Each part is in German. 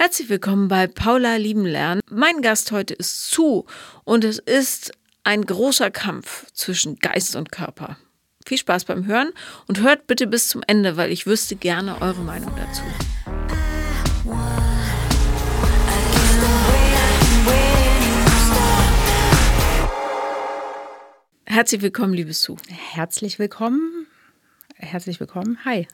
Herzlich willkommen bei Paula Lieben Lernen. Mein Gast heute ist Zu und es ist ein großer Kampf zwischen Geist und Körper. Viel Spaß beim Hören und hört bitte bis zum Ende, weil ich wüsste gerne eure Meinung dazu. Herzlich willkommen, liebe Sue. Herzlich willkommen. Herzlich willkommen. Hi.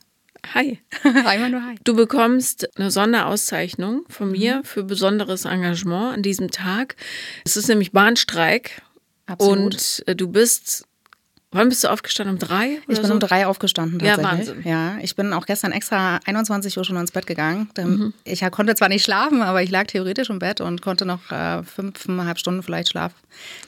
Hi. Einmal nur hi. Du bekommst eine Sonderauszeichnung von mir für besonderes Engagement an diesem Tag. Es ist nämlich Bahnstreik. Absolut. Und äh, du bist, wann bist du aufgestanden? Um drei? Ich bin so? um drei aufgestanden Ja, tatsächlich. Wahnsinn. Ja, ich bin auch gestern extra 21 Uhr schon ins Bett gegangen. Mhm. Ich konnte zwar nicht schlafen, aber ich lag theoretisch im Bett und konnte noch äh, fünfeinhalb Stunden vielleicht Schlaf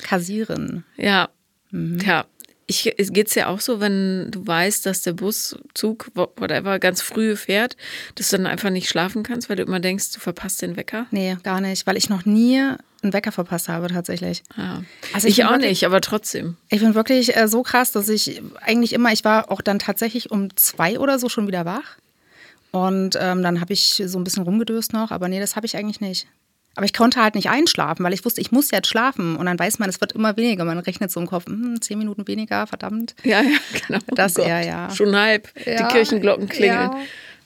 kassieren. Ja. Mhm. Tja. Ich, es geht's ja auch so, wenn du weißt, dass der Bus, Zug, whatever, ganz früh fährt, dass du dann einfach nicht schlafen kannst, weil du immer denkst, du verpasst den Wecker. Nee, gar nicht, weil ich noch nie einen Wecker verpasst habe tatsächlich. Ja. Also ich ich auch wirklich- nicht, aber trotzdem. Ich bin wirklich äh, so krass, dass ich eigentlich immer, ich war auch dann tatsächlich um zwei oder so schon wieder wach. Und ähm, dann habe ich so ein bisschen rumgedöst noch, aber nee, das habe ich eigentlich nicht. Aber ich konnte halt nicht einschlafen, weil ich wusste, ich muss jetzt schlafen. Und dann weiß man, es wird immer weniger. Man rechnet so im Kopf, hm, zehn Minuten weniger, verdammt. Ja, ja, genau. Das Oh eher, ja. Schon halb. Ja, Die Kirchenglocken klingeln. ja.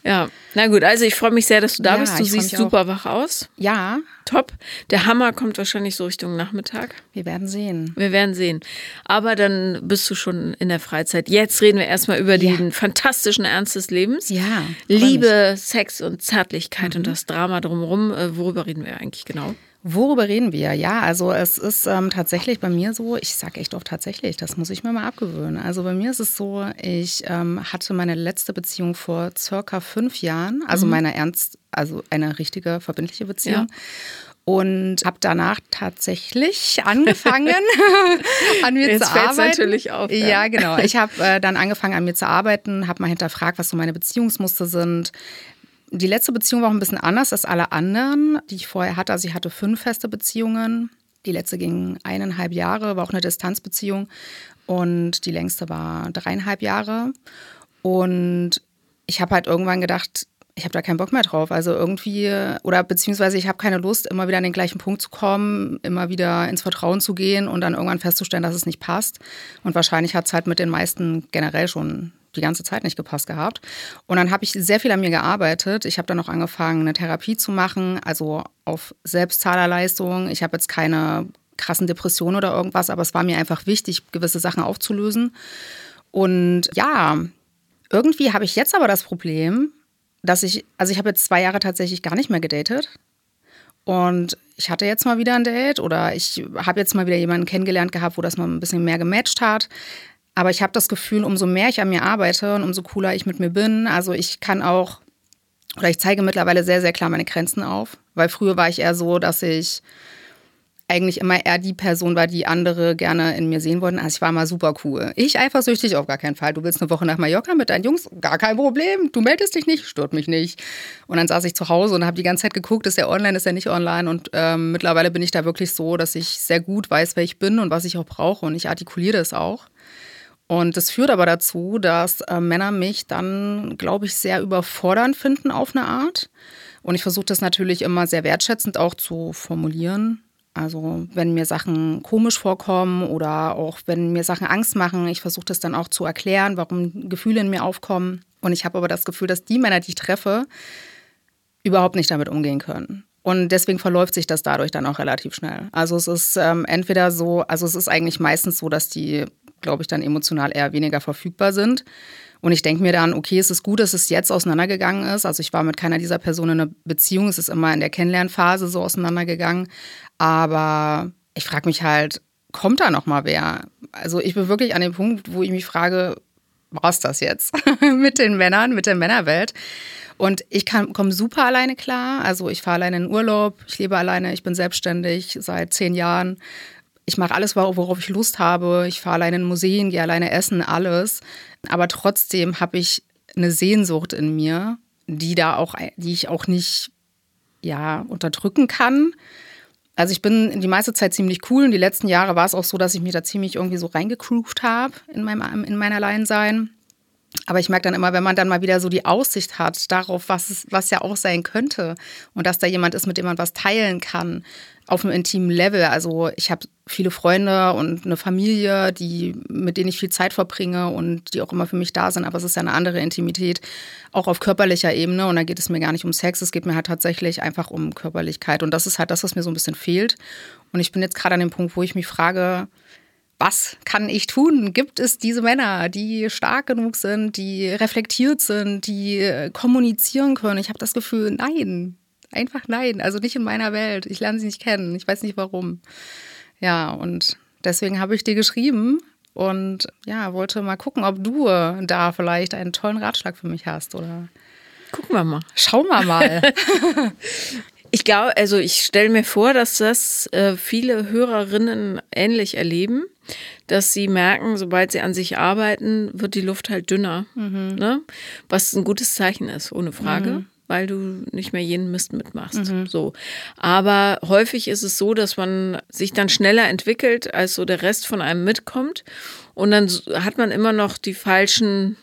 Ja. na gut, also ich freue mich sehr, dass du da Ja, bist. Du siehst mich auch. super wach aus. Ja, Top. Der Hammer kommt wahrscheinlich so Richtung Nachmittag. wir werden sehen. Wir werden sehen. Aber dann bist du schon in der Freizeit. Jetzt reden wir erstmal über Ja. den fantastischen Ernst des Lebens. Ja, Liebe, Sex und Zärtlichkeit Mhm. und das Drama drumherum. Äh, Worüber reden wir eigentlich genau? Worüber reden wir? Ja, also es ist ähm, tatsächlich bei mir so, ich sage echt oft tatsächlich, das muss ich mir mal abgewöhnen. Also bei mir ist es so, ich ähm, hatte meine letzte Beziehung vor circa fünf Jahren, also meine ernst, also eine richtige verbindliche Beziehung. Und habe danach tatsächlich angefangen, an mir Jetzt zu arbeiten. natürlich auf, ja. Ja, genau. Ich habe äh, dann angefangen, an mir zu arbeiten, habe mal hinterfragt, was so meine Beziehungsmuster sind. Die letzte Beziehung war auch ein bisschen anders als alle anderen, die ich vorher hatte. Also ich hatte fünf feste Beziehungen. Die letzte ging eineinhalb Jahre, war auch eine Distanzbeziehung. Und die längste war dreieinhalb Jahre. Und ich habe halt irgendwann gedacht, ich habe da keinen Bock mehr drauf. Also irgendwie, oder beziehungsweise ich habe keine Lust, immer wieder an den gleichen Punkt zu kommen, immer wieder ins Vertrauen zu gehen und dann irgendwann festzustellen, dass es nicht passt. Und wahrscheinlich hat es halt mit den meisten generell schon die ganze Zeit nicht gepasst gehabt. Und dann habe ich sehr viel an mir gearbeitet. Ich habe dann auch angefangen, eine Therapie zu machen, also auf Selbstzahlerleistung. Ich habe jetzt keine krassen Depressionen oder irgendwas, aber es war mir einfach wichtig, gewisse Sachen aufzulösen. Und ja, irgendwie habe ich jetzt aber das Problem, dass ich, also ich habe jetzt zwei Jahre tatsächlich gar nicht mehr gedatet. Und ich hatte jetzt mal wieder ein Date oder ich habe jetzt mal wieder jemanden kennengelernt gehabt, wo das mal ein bisschen mehr gematcht hat. Aber ich habe das Gefühl, umso mehr ich an mir arbeite und umso cooler ich mit mir bin, also ich kann auch, oder ich zeige mittlerweile sehr, sehr klar meine Grenzen auf. Weil früher war ich eher so, dass ich eigentlich immer eher die Person war, die andere gerne in mir sehen wollten. Also ich war mal super cool. Ich eifersüchtig auf gar keinen Fall. Du willst eine Woche nach Mallorca mit deinen Jungs? Gar kein Problem. Du meldest dich nicht, stört mich nicht. Und dann saß ich zu Hause und habe die ganze Zeit geguckt, ist der online, ist der nicht online. Und ähm, mittlerweile bin ich da wirklich so, dass ich sehr gut weiß, wer ich bin und was ich auch brauche. Und ich artikuliere das auch. Und das führt aber dazu, dass äh, Männer mich dann, glaube ich, sehr überfordernd finden auf eine Art. Und ich versuche das natürlich immer sehr wertschätzend auch zu formulieren. Also wenn mir Sachen komisch vorkommen oder auch wenn mir Sachen Angst machen, ich versuche das dann auch zu erklären, warum Gefühle in mir aufkommen. Und ich habe aber das Gefühl, dass die Männer, die ich treffe, überhaupt nicht damit umgehen können. Und deswegen verläuft sich das dadurch dann auch relativ schnell. Also es ist ähm, entweder so, also es ist eigentlich meistens so, dass die, glaube ich, dann emotional eher weniger verfügbar sind. Und ich denke mir dann, okay, es ist gut, dass es jetzt auseinandergegangen ist. Also ich war mit keiner dieser Personen in einer Beziehung. Es ist immer in der Kennenlernphase so auseinandergegangen. Aber ich frage mich halt, kommt da noch mal wer? Also ich bin wirklich an dem Punkt, wo ich mich frage, es das jetzt mit den Männern, mit der Männerwelt? Und ich komme super alleine klar. Also ich fahre alleine in Urlaub, ich lebe alleine, ich bin selbstständig seit zehn Jahren. Ich mache alles, worauf ich Lust habe. Ich fahre alleine in Museen, gehe alleine essen, alles. Aber trotzdem habe ich eine Sehnsucht in mir, die da auch, die ich auch nicht ja, unterdrücken kann. Also ich bin die meiste Zeit ziemlich cool und die letzten Jahre war es auch so, dass ich mich da ziemlich irgendwie so reingegroovt habe in meinem in mein Alleinsein. Aber ich merke dann immer, wenn man dann mal wieder so die Aussicht hat darauf, was, es, was ja auch sein könnte und dass da jemand ist, mit dem man was teilen kann, auf einem intimen Level. Also ich habe viele Freunde und eine Familie, die, mit denen ich viel Zeit verbringe und die auch immer für mich da sind, aber es ist ja eine andere Intimität, auch auf körperlicher Ebene. Und da geht es mir gar nicht um Sex, es geht mir halt tatsächlich einfach um Körperlichkeit. Und das ist halt das, was mir so ein bisschen fehlt. Und ich bin jetzt gerade an dem Punkt, wo ich mich frage, was kann ich tun? Gibt es diese Männer, die stark genug sind, die reflektiert sind, die äh, kommunizieren können? Ich habe das Gefühl, nein, Einfach nein, also nicht in meiner Welt. Ich lerne sie nicht kennen. Ich weiß nicht warum. Ja, und deswegen habe ich dir geschrieben und ja, wollte mal gucken, ob du da vielleicht einen tollen Ratschlag für mich hast oder. Gucken wir mal. Schauen wir mal. ich glaube, also ich stelle mir vor, dass das äh, viele Hörerinnen ähnlich erleben, dass sie merken, sobald sie an sich arbeiten, wird die Luft halt dünner. Mhm. Ne? Was ein gutes Zeichen ist, ohne Frage. Mhm weil du nicht mehr jeden Mist mitmachst. Mhm. So. Aber häufig ist es so, dass man sich dann schneller entwickelt, als so der Rest von einem mitkommt. Und dann hat man immer noch die falschen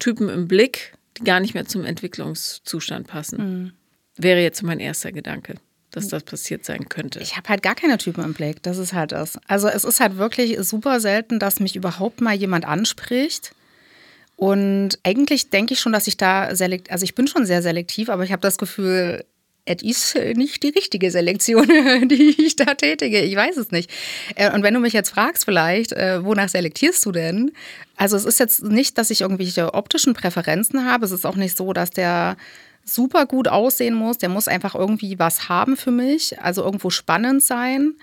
Typen im Blick, die gar nicht mehr zum Entwicklungszustand passen. Wäre jetzt mein erster Gedanke dass das passiert sein könnte. Ich habe halt gar keine Typen im Blick. Das ist halt das. Also es ist halt wirklich super selten, dass mich überhaupt mal jemand anspricht und eigentlich denke ich schon, dass ich da selektiv, also ich bin schon sehr selektiv, aber ich habe das Gefühl, es ist nicht die richtige Selektion, die ich da tätige. Ich weiß es nicht. Äh, und wenn du mich jetzt fragst, vielleicht, äh, wonach selektierst du denn? Also, es ist jetzt nicht, dass ich irgendwelche optischen Präferenzen habe. Es ist auch nicht so, dass der super gut aussehen muss. Der muss einfach irgendwie was haben für mich, also irgendwo spannend sein.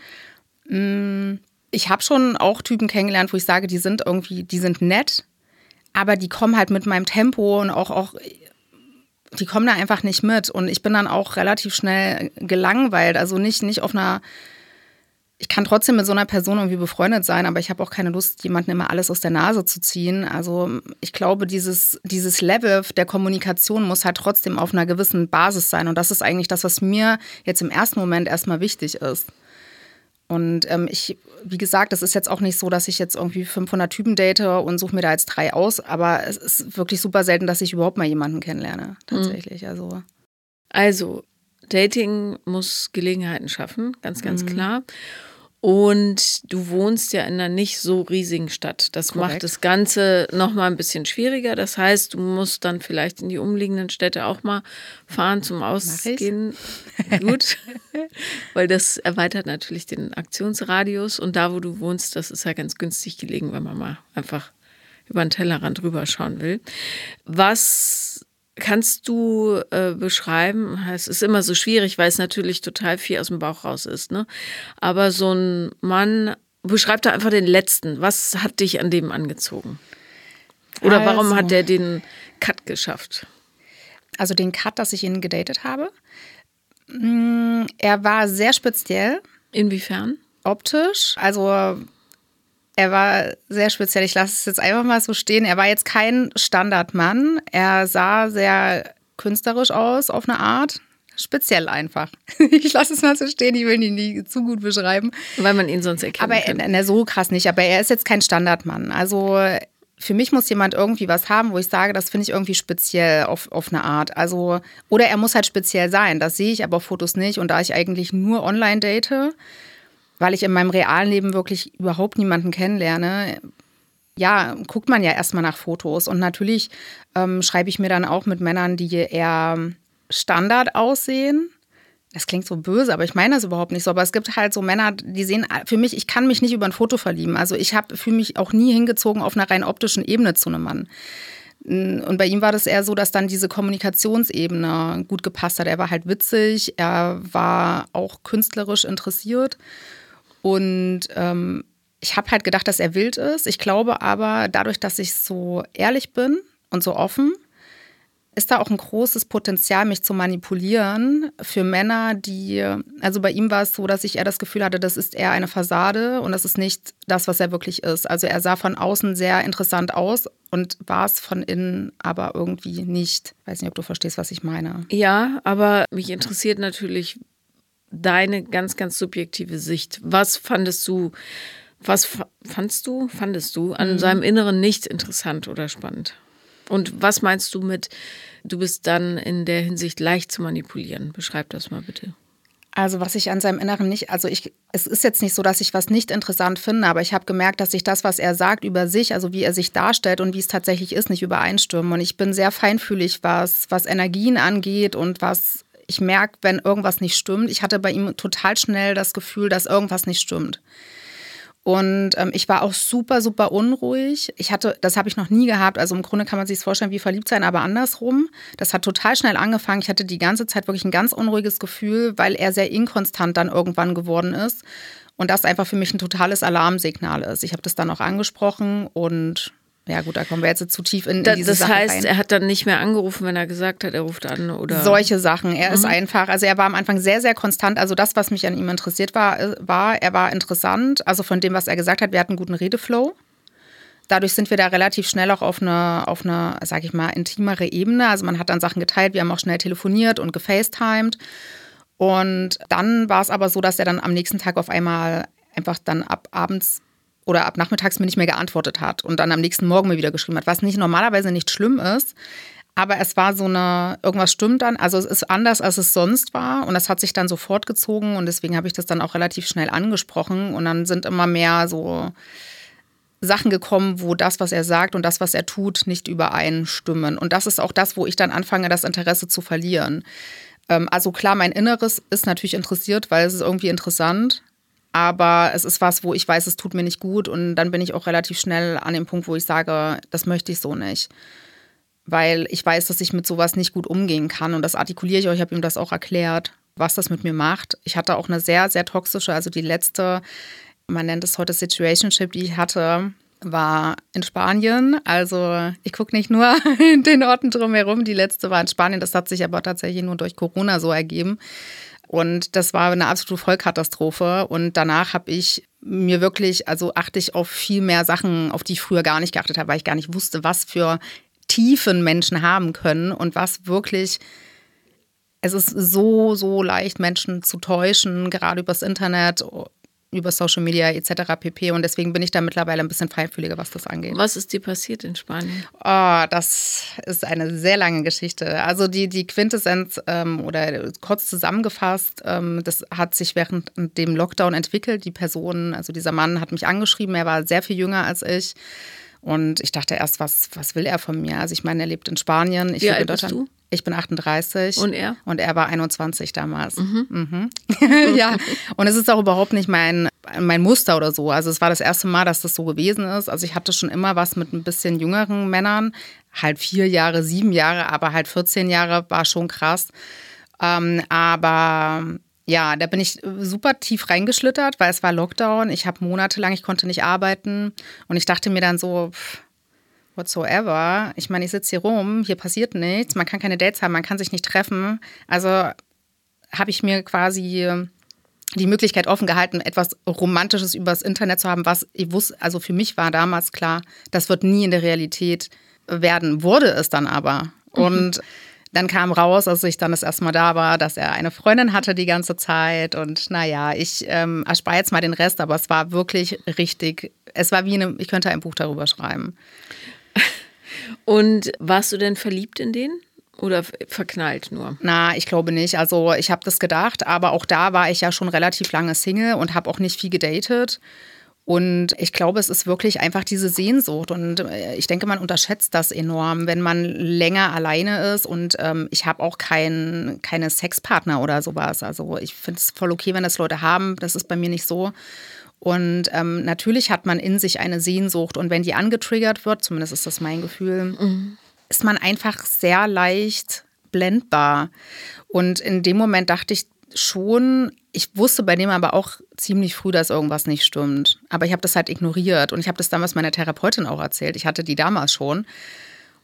Mm, ich habe schon auch Typen kennengelernt, wo ich sage, die sind irgendwie, die sind nett, aber die kommen halt mit meinem Tempo und auch, auch die kommen da einfach nicht mit. Und ich bin dann auch relativ schnell gelangweilt. Also nicht, nicht auf einer. Ich kann trotzdem mit so einer Person irgendwie befreundet sein, aber ich habe auch keine Lust, jemanden immer alles aus der Nase zu ziehen. Also ich glaube, dieses, dieses Level der Kommunikation muss halt trotzdem auf einer gewissen Basis sein. Und das ist eigentlich das, was mir jetzt im ersten Moment erstmal wichtig ist. Und ähm, ich, wie gesagt, es ist jetzt auch nicht so, dass ich jetzt irgendwie 500 Typen date und suche mir da jetzt drei aus, aber es ist wirklich super selten, dass ich überhaupt mal jemanden kennenlerne, tatsächlich. Mhm. Also. also, Dating muss Gelegenheiten schaffen, ganz, ganz mhm. klar. Und du wohnst ja in einer nicht so riesigen Stadt. Das Korrekt. macht das Ganze noch mal ein bisschen schwieriger. Das heißt, du musst dann vielleicht in die umliegenden Städte auch mal fahren zum Ausgehen. Gut, weil das erweitert natürlich den Aktionsradius. Und da, wo du wohnst, das ist ja ganz günstig gelegen, wenn man mal einfach über den Tellerrand drüber schauen will. Was Kannst du äh, beschreiben, es ist immer so schwierig, weil es natürlich total viel aus dem Bauch raus ist, ne? Aber so ein Mann, beschreib da einfach den letzten. Was hat dich an dem angezogen? Oder also, warum hat der den Cut geschafft? Also den Cut, dass ich ihn gedatet habe. Mm, er war sehr speziell. Inwiefern? Optisch. Also er war sehr speziell. Ich lasse es jetzt einfach mal so stehen. Er war jetzt kein Standardmann. Er sah sehr künstlerisch aus auf eine Art. Speziell einfach. Ich lasse es mal so stehen, ich will ihn nicht zu gut beschreiben. Weil man ihn sonst erkennt. Aber er, so krass nicht. Aber er ist jetzt kein Standardmann. Also für mich muss jemand irgendwie was haben, wo ich sage, das finde ich irgendwie speziell auf, auf eine Art. Also, oder er muss halt speziell sein. Das sehe ich aber auf Fotos nicht. Und da ich eigentlich nur online date, weil ich in meinem realen Leben wirklich überhaupt niemanden kennenlerne, ja, guckt man ja erstmal nach Fotos. Und natürlich ähm, schreibe ich mir dann auch mit Männern, die eher Standard aussehen. Das klingt so böse, aber ich meine das überhaupt nicht so. Aber es gibt halt so Männer, die sehen für mich, ich kann mich nicht über ein Foto verlieben. Also ich habe für mich auch nie hingezogen auf einer rein optischen Ebene zu einem Mann. Und bei ihm war das eher so, dass dann diese Kommunikationsebene gut gepasst hat. Er war halt witzig, er war auch künstlerisch interessiert. Und ähm, ich habe halt gedacht, dass er wild ist. Ich glaube aber, dadurch, dass ich so ehrlich bin und so offen, ist da auch ein großes Potenzial, mich zu manipulieren für Männer, die, also bei ihm war es so, dass ich eher das Gefühl hatte, das ist eher eine Fassade und das ist nicht das, was er wirklich ist. Also er sah von außen sehr interessant aus und war es von innen aber irgendwie nicht. Ich weiß nicht, ob du verstehst, was ich meine. Ja, aber mich interessiert natürlich, deine ganz, ganz subjektive Sicht. Was fandest du, was fandst du, fandest du an mhm. seinem Inneren nicht interessant oder spannend? Und was meinst du mit, du bist dann in der Hinsicht leicht zu manipulieren? Beschreib das mal bitte. Also was ich an seinem Inneren nicht, also ich, es ist jetzt nicht so, dass ich was nicht interessant finde, aber ich habe gemerkt, dass sich das, was er sagt über sich, also wie er sich darstellt und wie es tatsächlich ist, nicht übereinstimmen. Und ich bin sehr feinfühlig, was, was Energien angeht und was ich merke, wenn irgendwas nicht stimmt. Ich hatte bei ihm total schnell das Gefühl, dass irgendwas nicht stimmt. Und ähm, ich war auch super, super unruhig. Ich hatte, das habe ich noch nie gehabt. Also im Grunde kann man sich vorstellen wie verliebt sein, aber andersrum. Das hat total schnell angefangen. Ich hatte die ganze Zeit wirklich ein ganz unruhiges Gefühl, weil er sehr inkonstant dann irgendwann geworden ist. Und das einfach für mich ein totales Alarmsignal ist. Ich habe das dann auch angesprochen und ja gut, da kommen wir jetzt zu tief in, in da, diese Das Sache heißt, rein. er hat dann nicht mehr angerufen, wenn er gesagt hat, er ruft an oder solche Sachen. Er Mhm. ist einfach, also er war am Anfang sehr, sehr konstant. Also das, was mich an ihm interessiert war, äh, war, er war interessant. Also von dem, was er gesagt hat, wir hatten einen guten Redeflow. Dadurch sind wir da relativ schnell auch auf eine, auf eine, sag ich mal, intimere Ebene. Also man hat dann Sachen geteilt, wir haben auch schnell telefoniert und gefacetimed. Und dann war es aber so, dass er dann am nächsten Tag auf einmal einfach dann ab abends oder ab nachmittags mir nicht mehr geantwortet hat und dann am nächsten Morgen mir wieder geschrieben hat, was nicht normalerweise nicht schlimm ist. Aber es war so eine, irgendwas stimmt dann, also es ist anders, als es sonst war und das hat sich dann so fortgezogen und deswegen habe ich das dann auch relativ schnell angesprochen und dann sind immer mehr so Sachen gekommen, wo das, was er sagt und das, was er tut, nicht übereinstimmen. Und das ist auch das, wo ich dann anfange, das Interesse zu verlieren. Ähm, also klar, mein Inneres ist natürlich interessiert, weil es ist irgendwie interessant. Aber es ist was, wo ich weiß, es tut mir nicht gut. Und dann bin ich auch relativ schnell an dem Punkt, wo ich sage, das möchte ich so nicht. Weil ich weiß, dass ich mit sowas nicht gut umgehen kann. Und das artikuliere ich euch. Ich habe ihm das auch erklärt, was das mit mir macht. Ich hatte auch eine sehr, sehr toxische, also die letzte, man nennt es heute Situationship, die ich hatte, war in Spanien. Also ich gucke nicht nur in den Orten drumherum. Die letzte war in Spanien. Das hat sich aber tatsächlich nur durch Corona so ergeben. Und das war eine absolute Vollkatastrophe. Und danach habe ich mir wirklich, also achte ich auf viel mehr Sachen, auf die ich früher gar nicht geachtet habe, weil ich gar nicht wusste, was für Tiefen Menschen haben können und was wirklich. Es ist so, so leicht, Menschen zu täuschen, gerade übers Internet, über Social Media etc. pp. Und deswegen bin ich da mittlerweile ein bisschen feinfühliger, was das angeht. Was ist dir passiert in Spanien? Oh, das ist eine sehr lange Geschichte. Also die, die Quintessenz ähm, oder kurz zusammengefasst, ähm, das hat sich während dem Lockdown entwickelt. Die Person, also dieser Mann hat mich angeschrieben, er war sehr viel jünger als ich. Und ich dachte erst, was, was will er von mir? Also ich meine, er lebt in Spanien. Ich Wie lebe alt bist du? Ich bin 38. Und er? Und er war 21 damals. Mhm. ja, und es ist auch überhaupt nicht mein, mein Muster oder so. Also es war das erste Mal, dass das so gewesen ist. Also ich hatte schon immer was mit ein bisschen jüngeren Männern. Halt vier Jahre, sieben Jahre, aber halt 14 Jahre war schon krass. Ähm, aber ja, da bin ich super tief reingeschlittert, weil es war Lockdown. Ich habe monatelang, ich konnte nicht arbeiten. Und ich dachte mir dann so, pff, whatsoever. Ich meine, ich sitze hier rum, hier passiert nichts, man kann keine Dates haben, man kann sich nicht treffen. Also habe ich mir quasi die Möglichkeit offen gehalten, etwas Romantisches übers Internet zu haben, was ich wusste, also für mich war damals klar, das wird nie in der Realität werden, wurde es dann aber. Und dann kam raus, als ich dann das erste Mal da war, dass er eine Freundin hatte die ganze Zeit. Und naja, ich ähm, erspare jetzt mal den Rest, aber es war wirklich richtig, es war wie eine, ich könnte ein Buch darüber schreiben. Und warst du denn verliebt in den? Oder verknallt nur? Na, ich glaube nicht. Also ich habe das gedacht, aber auch da war ich ja schon relativ lange Single und habe auch nicht viel gedatet. Und ich glaube, es ist wirklich einfach diese Sehnsucht. Und äh, ich denke, man unterschätzt das enorm, wenn man länger alleine ist. Und ähm, ich habe auch kein, keine Sexpartner oder sowas. Also ich finde es voll okay, wenn das Leute haben. Das ist bei mir nicht so. Und ähm, natürlich hat man in sich eine Sehnsucht. Und wenn die angetriggert wird, zumindest ist das mein Gefühl, mhm. ist man einfach sehr leicht blendbar. Und in dem Moment dachte ich schon, ich wusste bei dem aber auch ziemlich früh, dass irgendwas nicht stimmt. Aber ich habe das halt ignoriert. Und ich habe das damals meiner Therapeutin auch erzählt. Ich hatte die damals schon.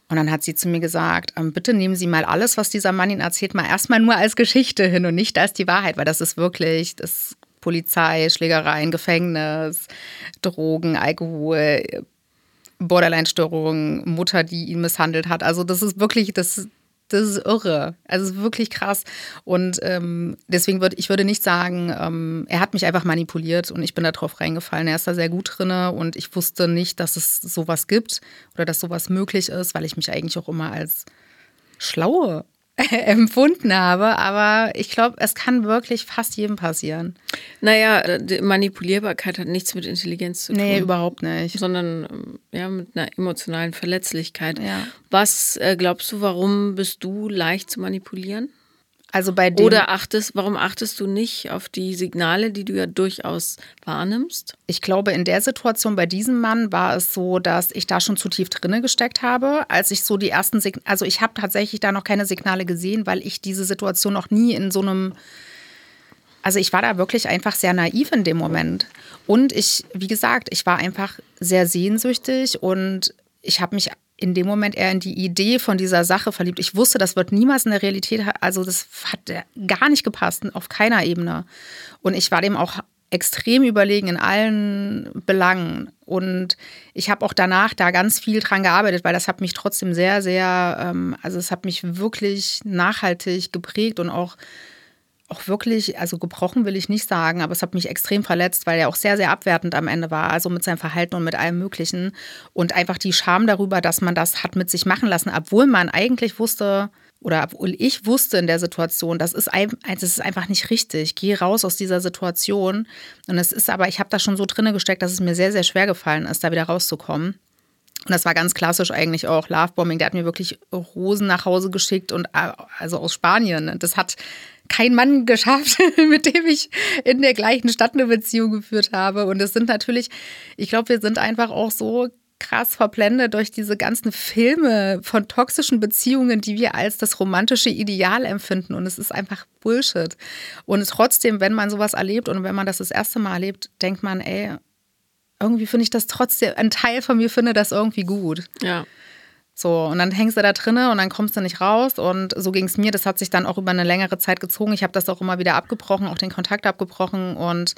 Und dann hat sie zu mir gesagt, bitte nehmen Sie mal alles, was dieser Mann Ihnen erzählt, mal erstmal nur als Geschichte hin und nicht als die Wahrheit, weil das ist wirklich, das Polizei, Schlägereien, Gefängnis, Drogen, Alkohol, Borderline-Störungen, Mutter, die ihn misshandelt hat. Also das ist wirklich, das, das ist irre. Also wirklich krass. Und ähm, deswegen würde ich würde nicht sagen, ähm, er hat mich einfach manipuliert und ich bin da drauf reingefallen. Er ist da sehr gut drin und ich wusste nicht, dass es sowas gibt oder dass sowas möglich ist, weil ich mich eigentlich auch immer als schlaue empfunden habe. Aber ich glaube, es kann wirklich fast jedem passieren. Naja, die Manipulierbarkeit hat nichts mit Intelligenz zu tun. Nee, überhaupt nicht. Sondern ähm, ja, mit einer emotionalen Verletzlichkeit. Ja. Was äh, glaubst du, warum bist du leicht zu manipulieren? Also bei dem, Oder achtest, warum achtest du nicht auf die Signale, die du ja durchaus wahrnimmst? Ich glaube, in der Situation bei diesem Mann war es so, dass ich da schon zu tief drinne gesteckt habe, als ich so die ersten Signale, also ich habe tatsächlich da noch keine Signale gesehen, weil ich diese Situation noch nie in so einem, also ich war da wirklich einfach sehr naiv in dem Moment. Und ich, wie gesagt, ich war einfach sehr sehnsüchtig und ich habe mich in dem Moment eher in die Idee von dieser Sache verliebt. Ich wusste, das wird niemals in der Realität, also das hat gar nicht gepasst, auf keiner Ebene. Und ich war dem auch extrem überlegen in allen Belangen. Und ich habe auch danach da ganz viel dran gearbeitet, weil das hat mich trotzdem sehr, sehr, ähm, also es hat mich wirklich nachhaltig geprägt und auch auch wirklich, also gebrochen will ich nicht sagen, aber es hat mich extrem verletzt, weil er auch sehr, sehr abwertend am Ende war, also mit seinem Verhalten und mit allem Möglichen. Und einfach die Scham darüber, dass man das hat mit sich machen lassen, obwohl man eigentlich wusste, oder obwohl ich wusste in der Situation, das ist, ein, das ist einfach nicht richtig. Geh raus aus dieser Situation. Und es ist aber, ich habe da schon so drinne gesteckt, dass es mir sehr, sehr schwer gefallen ist, da wieder rauszukommen. Und das war ganz klassisch eigentlich auch Lovebombing. Der hat mir wirklich Rosen nach Hause geschickt und äh, also aus Spanien. Das hat kein Mann geschafft, mit dem ich in der gleichen Stadt eine Beziehung geführt habe. Und es sind natürlich, ich glaube, wir sind einfach auch so krass verblendet durch diese ganzen Filme von toxischen Beziehungen, die wir als das romantische Ideal empfinden. Und es ist einfach Bullshit. Und trotzdem, wenn man sowas erlebt und wenn man das das erste Mal erlebt, denkt man, ey, irgendwie finde ich das trotzdem, ein Teil von mir finde das irgendwie gut. Ja. So, und dann hängst du da drinnen und dann kommst du nicht raus. Und so ging es mir. Das hat sich dann auch über eine längere Zeit gezogen. Ich habe das auch immer wieder abgebrochen, auch den Kontakt abgebrochen. Und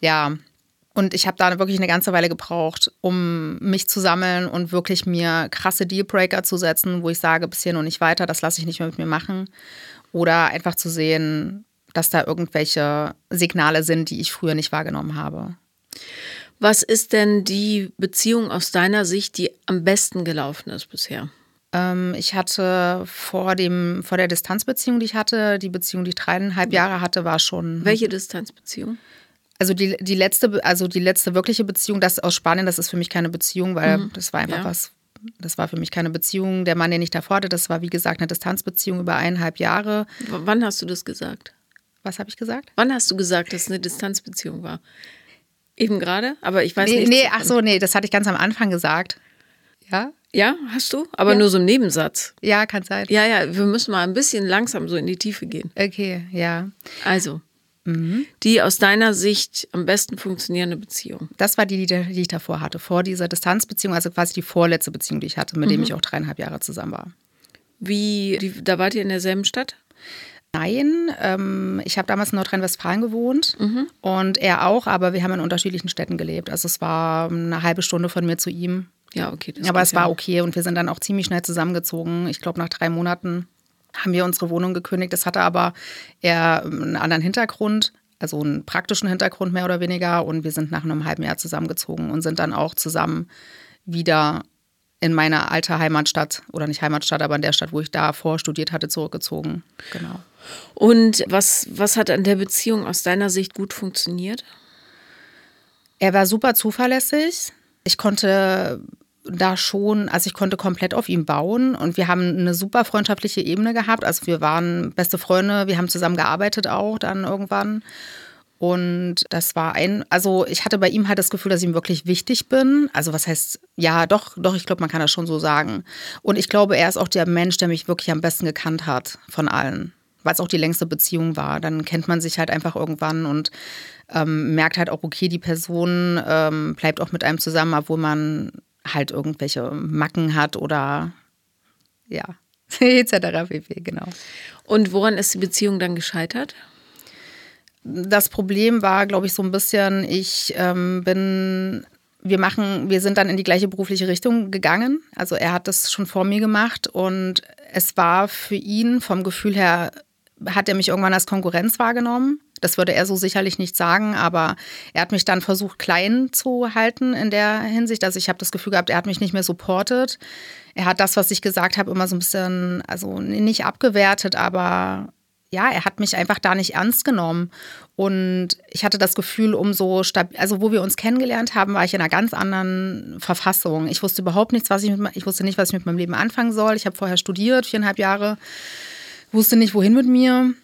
ja, und ich habe da wirklich eine ganze Weile gebraucht, um mich zu sammeln und wirklich mir krasse Dealbreaker zu setzen, wo ich sage, bis hier noch nicht weiter, das lasse ich nicht mehr mit mir machen. Oder einfach zu sehen, dass da irgendwelche Signale sind, die ich früher nicht wahrgenommen habe. Was ist denn die Beziehung aus deiner Sicht, die am besten gelaufen ist bisher? Ähm, ich hatte vor, dem, vor der Distanzbeziehung, die ich hatte, die Beziehung, die ich dreieinhalb Jahre hatte, war schon. Welche Distanzbeziehung? Also die, die letzte, also die letzte wirkliche Beziehung, das aus Spanien, das ist für mich keine Beziehung, weil mhm. das war einfach ja. was, das war für mich keine Beziehung. Der Mann, den ich davor hatte, das war wie gesagt eine Distanzbeziehung über eineinhalb Jahre. W wann hast du das gesagt? Was habe ich gesagt? Wann hast du gesagt, dass es eine Distanzbeziehung war? Eben gerade, aber ich weiß nee, nicht. Nee, ach so, nee, das hatte ich ganz am Anfang gesagt. Ja? Ja, hast du? Aber ja. nur so im Nebensatz. Ja, kann sein. Ja, ja, wir müssen mal ein bisschen langsam so in die Tiefe gehen. Okay, ja. Also, mhm. die aus deiner Sicht am besten funktionierende Beziehung. Das war die, die, ich davor hatte, vor dieser Distanzbeziehung, also quasi die vorletzte Beziehung, die ich hatte, mit mhm. dem ich auch dreieinhalb Jahre zusammen war. Wie, die, da wart ihr in derselben Stadt? Nein, ähm, ich habe damals in Nordrhein-Westfalen gewohnt mhm. und er auch, aber wir haben in unterschiedlichen Städten gelebt. Also es war eine halbe Stunde von mir zu ihm. Ja, okay. aber es war okay und wir sind dann auch ziemlich schnell zusammengezogen. Ich glaube, nach drei Monaten haben wir unsere Wohnung gekündigt. Das hatte aber eher einen anderen Hintergrund, also einen praktischen Hintergrund mehr oder weniger. Und wir sind nach einem halben Jahr zusammengezogen und sind dann auch zusammen wieder in meine alte Heimatstadt oder nicht Heimatstadt, aber in der Stadt, wo ich davor studiert hatte, zurückgezogen. Genau. Und was, was hat an der Beziehung aus deiner Sicht gut funktioniert? Er war super zuverlässig. Ich konnte da schon, also ich konnte komplett auf ihn bauen und wir haben eine super freundschaftliche Ebene gehabt. Also wir waren beste Freunde, wir haben zusammen gearbeitet auch dann irgendwann. Und das war ein, also ich hatte bei ihm halt das Gefühl, dass ich ihm wirklich wichtig bin. Also was heißt, ja, doch, doch, ich glaube, man kann das schon so sagen. Und ich glaube, er ist auch der Mensch, der mich wirklich am besten gekannt hat von allen. Weil es auch die längste Beziehung war. Dann kennt man sich halt einfach irgendwann und ähm, merkt halt auch, okay, die Person ähm, bleibt auch mit einem zusammen, obwohl man halt irgendwelche Macken hat oder ja, etc. pp. Genau. Und woran ist die Beziehung dann gescheitert? Das Problem war, glaube ich, so ein bisschen, ich ähm, bin wir machen, wir sind dann in die gleiche berufliche Richtung gegangen. Also er hat das schon vor mir gemacht und es war für ihn vom Gefühl her, hat er mich irgendwann als Konkurrenz wahrgenommen. Das würde er so sicherlich nicht sagen, aber er hat mich dann versucht, klein zu halten in der Hinsicht. Also ich habe das Gefühl gehabt, er hat mich nicht mehr supportet. Er hat das, was ich gesagt habe, immer so ein bisschen, also nicht abgewertet, aber ja, er hat mich einfach da nicht ernst genommen. Und ich hatte das Gefühl, umso stabil, also wo wir uns kennengelernt haben, war ich in einer ganz anderen Verfassung. Ich wusste überhaupt nichts, was ich mit, ich wusste nicht, was ich mit meinem Leben anfangen soll. Ich habe vorher studiert, viereinhalb Jahre, wusste nicht, wohin mit mir.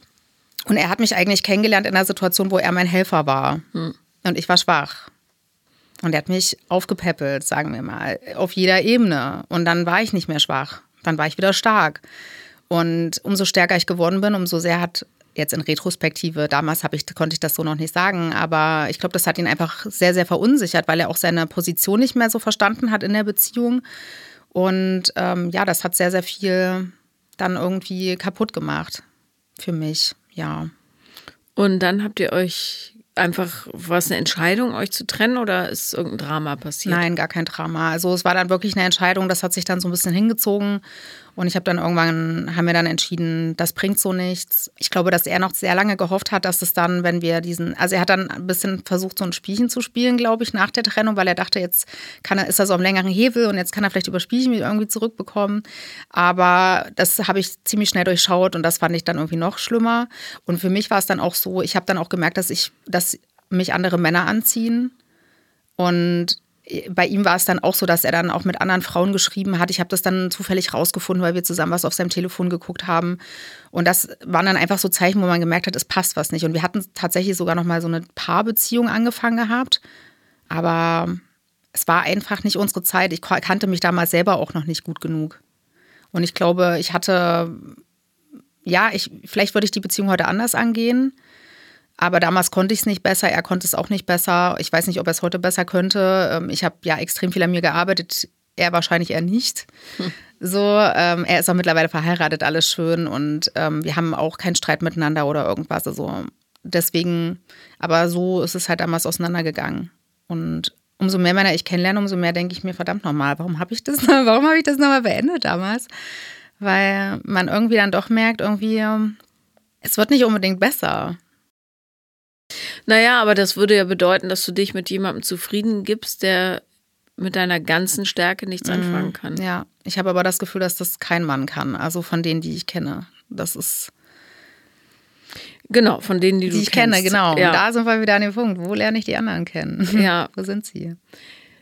Und er hat mich eigentlich kennengelernt in einer Situation, wo er mein Helfer war. Hm. Und ich war schwach. Und er hat mich aufgepäppelt, sagen wir mal, auf jeder Ebene. Und dann war ich nicht mehr schwach. Dann war ich wieder stark. Und umso stärker ich geworden bin, umso sehr hat jetzt in Retrospektive, damals ich, konnte ich das so noch nicht sagen, aber ich glaube, das hat ihn einfach sehr, sehr verunsichert, weil er auch seine Position nicht mehr so verstanden hat in der Beziehung. Und ähm, ja, das hat sehr, sehr viel dann irgendwie kaputt gemacht für mich, ja. Und dann habt ihr euch einfach, war es eine Entscheidung, euch zu trennen oder ist irgendein Drama passiert? Nein, gar kein Drama. Also es war dann wirklich eine Entscheidung, das hat sich dann so ein bisschen hingezogen. Und ich habe dann irgendwann, haben wir dann entschieden, das bringt so nichts. Ich glaube, dass er noch sehr lange gehofft hat, dass es dann, wenn wir diesen, also er hat dann ein bisschen versucht, so ein Spielchen zu spielen, glaube ich, nach der Trennung, weil er dachte, jetzt kann er, ist er so am längeren Hebel und jetzt kann er vielleicht über Spielchen irgendwie zurückbekommen. Aber das habe ich ziemlich schnell durchschaut und das fand ich dann irgendwie noch schlimmer. Und für mich war es dann auch so, ich habe dann auch gemerkt, dass ich, dass mich andere Männer anziehen. Und bei ihm war es dann auch so, dass er dann auch mit anderen Frauen geschrieben hat. Ich habe das dann zufällig rausgefunden, weil wir zusammen was auf seinem Telefon geguckt haben. Und das waren dann einfach so Zeichen, wo man gemerkt hat, es passt was nicht. Und wir hatten tatsächlich sogar noch mal so eine Paarbeziehung angefangen gehabt. Aber es war einfach nicht unsere Zeit. Ich kannte mich damals selber auch noch nicht gut genug. Und ich glaube, ich hatte, ja, ich, vielleicht würde ich die Beziehung heute anders angehen. Aber damals konnte ich es nicht besser, er konnte es auch nicht besser. Ich weiß nicht, ob er es heute besser könnte. Ähm, ich habe ja extrem viel an mir gearbeitet, er wahrscheinlich eher nicht. Hm. So, ähm, er ist auch mittlerweile verheiratet, alles schön und ähm, wir haben auch keinen Streit miteinander oder irgendwas. Also deswegen, aber so ist es halt damals auseinandergegangen. Und umso mehr Männer ich kennenlerne, umso mehr denke ich mir, verdammt nochmal, warum habe ich das, warum habe ich das nochmal beendet damals? Weil man irgendwie dann doch merkt, irgendwie, es wird nicht unbedingt besser. Naja, aber das würde ja bedeuten, dass du dich mit jemandem zufrieden gibst, der mit deiner ganzen Stärke nichts mhm. anfangen kann. Ja, ich habe aber das Gefühl, dass das kein Mann kann. Also von denen, die ich kenne. Das ist. Genau, von denen, die, die du ich kennst. kenne, genau. Ja. Und da sind wir wieder an dem Punkt. Wo lerne ich die anderen kennen? Ja. Wo sind sie?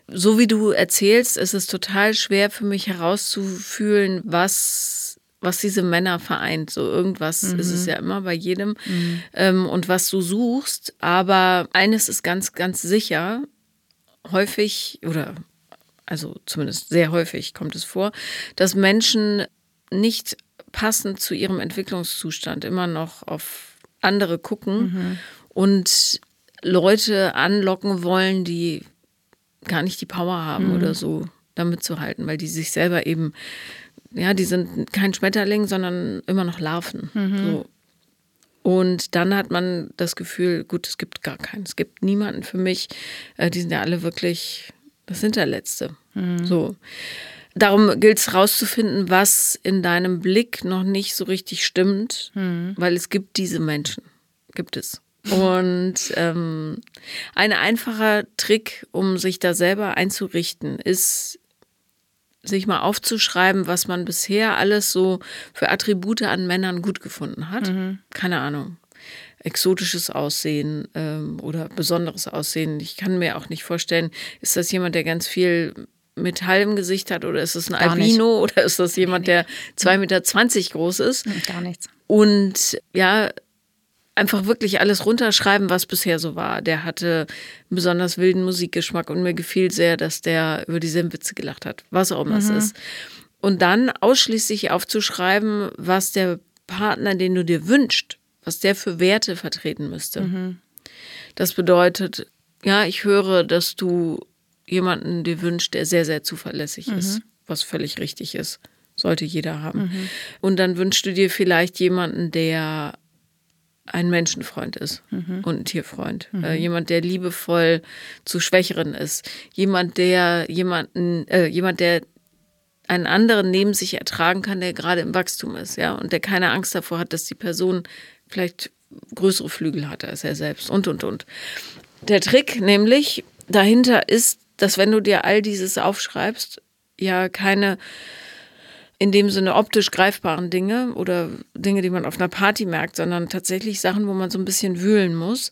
So wie du erzählst, ist es total schwer für mich herauszufühlen, was was diese Männer vereint. So irgendwas mhm. ist es ja immer bei jedem mhm. ähm, und was du suchst. Aber eines ist ganz, ganz sicher, häufig oder also zumindest sehr häufig kommt es vor, dass Menschen nicht passend zu ihrem Entwicklungszustand immer noch auf andere gucken mhm. und Leute anlocken wollen, die gar nicht die Power haben mhm. oder so, damit zu halten, weil die sich selber eben ja, die sind kein Schmetterling, sondern immer noch Larven. Mhm. So. Und dann hat man das Gefühl, gut, es gibt gar keinen. Es gibt niemanden für mich. Äh, die sind ja alle wirklich das Hinterletzte. Mhm. So. Darum gilt es herauszufinden, was in deinem Blick noch nicht so richtig stimmt, mhm. weil es gibt diese Menschen. Gibt es. Und ähm, ein einfacher Trick, um sich da selber einzurichten, ist sich mal aufzuschreiben, was man bisher alles so für Attribute an Männern gut gefunden hat. Mhm. Keine Ahnung. Exotisches Aussehen ähm, oder besonderes Aussehen. Ich kann mir auch nicht vorstellen, ist das jemand, der ganz viel Metall im Gesicht hat oder ist das ein Gar Albino nicht. oder ist das jemand, der 2,20 Meter groß ist? Gar nichts. Und ja, einfach wirklich alles runterschreiben, was bisher so war. Der hatte einen besonders wilden Musikgeschmack und mir gefiel sehr, dass der über dieselben Witze gelacht hat, was auch immer mhm. es ist. Und dann ausschließlich aufzuschreiben, was der Partner, den du dir wünschst, was der für Werte vertreten müsste. Mhm. Das bedeutet, ja, ich höre, dass du jemanden dir wünschst, der sehr, sehr zuverlässig mhm. ist, was völlig richtig ist. Sollte jeder haben. Mhm. Und dann wünschst du dir vielleicht jemanden, der ein Menschenfreund ist mhm. und ein Tierfreund. Mhm. Äh, jemand, der liebevoll zu Schwächeren ist. Jemand, der jemanden, äh, jemand, der einen anderen neben sich ertragen kann, der gerade im Wachstum ist, ja, und der keine Angst davor hat, dass die Person vielleicht größere Flügel hat als er selbst und und und. Der Trick nämlich dahinter ist, dass wenn du dir all dieses aufschreibst, ja keine in dem Sinne optisch greifbaren Dinge oder Dinge, die man auf einer Party merkt, sondern tatsächlich Sachen, wo man so ein bisschen wühlen muss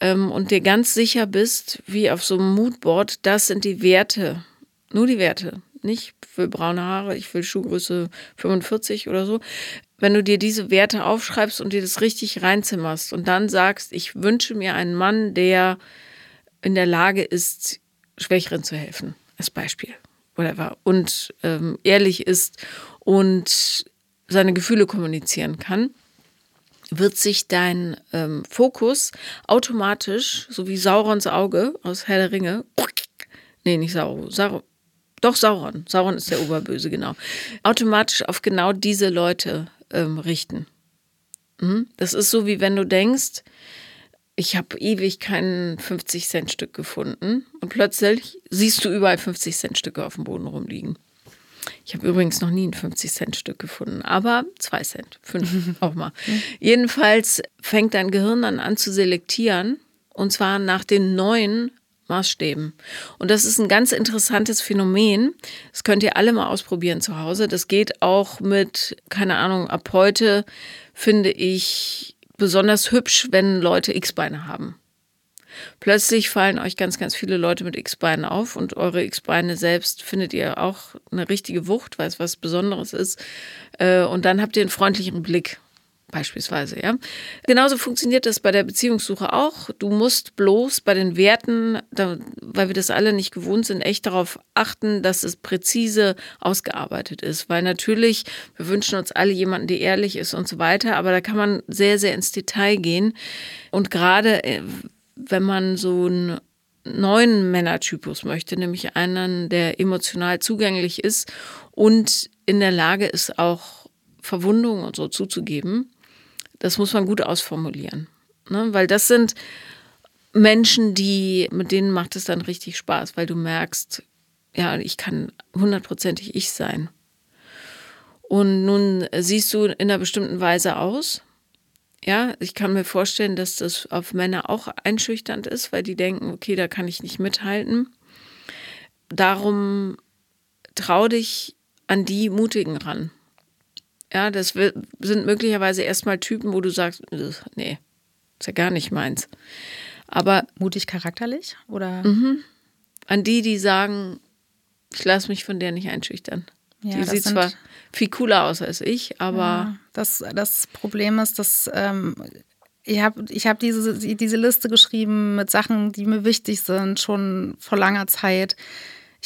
ähm, und dir ganz sicher bist, wie auf so einem Moodboard, das sind die Werte, nur die Werte, nicht für braune Haare, ich will Schuhgröße 45 oder so. Wenn du dir diese Werte aufschreibst und dir das richtig reinzimmerst und dann sagst, ich wünsche mir einen Mann, der in der Lage ist, Schwächeren zu helfen, als Beispiel whatever, und ähm, ehrlich ist und seine Gefühle kommunizieren kann, wird sich dein ähm, Fokus automatisch, so wie Saurons Auge aus Herr der Ringe, nee, nicht Sauron, Sauron, doch Sauron, Sauron ist der Oberböse, genau, automatisch auf genau diese Leute ähm, richten. Mhm. Das ist so, wie wenn du denkst, ich habe ewig kein 50-Cent-Stück gefunden und plötzlich siehst du überall 50-Cent-Stücke auf dem Boden rumliegen. Ich habe übrigens noch nie ein 50-Cent-Stück gefunden, aber 2 Cent, 5 auch mal. Jedenfalls fängt dein Gehirn dann an zu selektieren und zwar nach den neuen Maßstäben. Und das ist ein ganz interessantes Phänomen. Das könnt ihr alle mal ausprobieren zu Hause. Das geht auch mit, keine Ahnung, ab heute finde ich besonders hübsch, wenn Leute X-Beine haben. Plötzlich fallen euch ganz, ganz viele Leute mit X-Beinen auf und eure X-Beine selbst findet ihr auch eine richtige Wucht, weil es was Besonderes ist. Äh, und dann habt ihr einen freundlichen Blick beispielsweise, ja. Genauso funktioniert das bei der Beziehungssuche auch. Du musst bloß bei den Werten, da, weil wir das alle nicht gewohnt sind, echt darauf achten, dass es präzise ausgearbeitet ist. Weil natürlich, wir wünschen uns alle jemanden, der ehrlich ist und so weiter, aber da kann man sehr, sehr ins Detail gehen. Und gerade äh, wenn man so einen neuen Männertypus möchte, nämlich einen, der emotional zugänglich ist und in der Lage ist, auch Verwundungen und so zuzugeben, das muss man gut ausformulieren. Ne? Weil das sind Menschen, die, mit denen macht es dann richtig Spaß, weil du merkst, ja, ich kann hundertprozentig ich sein. Und nun siehst du in einer bestimmten Weise aus. Ja, ich kann mir vorstellen, dass das auf Männer auch einschüchternd ist, weil die denken, okay, da kann ich nicht mithalten. Darum trau dich an die Mutigen ran. Ja, das sind möglicherweise erstmal Typen, wo du sagst, nee, ist ja gar nicht meins. Aber mutig charakterlich oder mhm. an die, die sagen, ich lasse mich von der nicht einschüchtern. Ja, die sieht zwar viel cooler aus als ich, aber ja, das, das Problem ist, dass ähm, ich habe ich hab diese, diese Liste geschrieben mit Sachen, die mir wichtig sind, schon vor langer Zeit.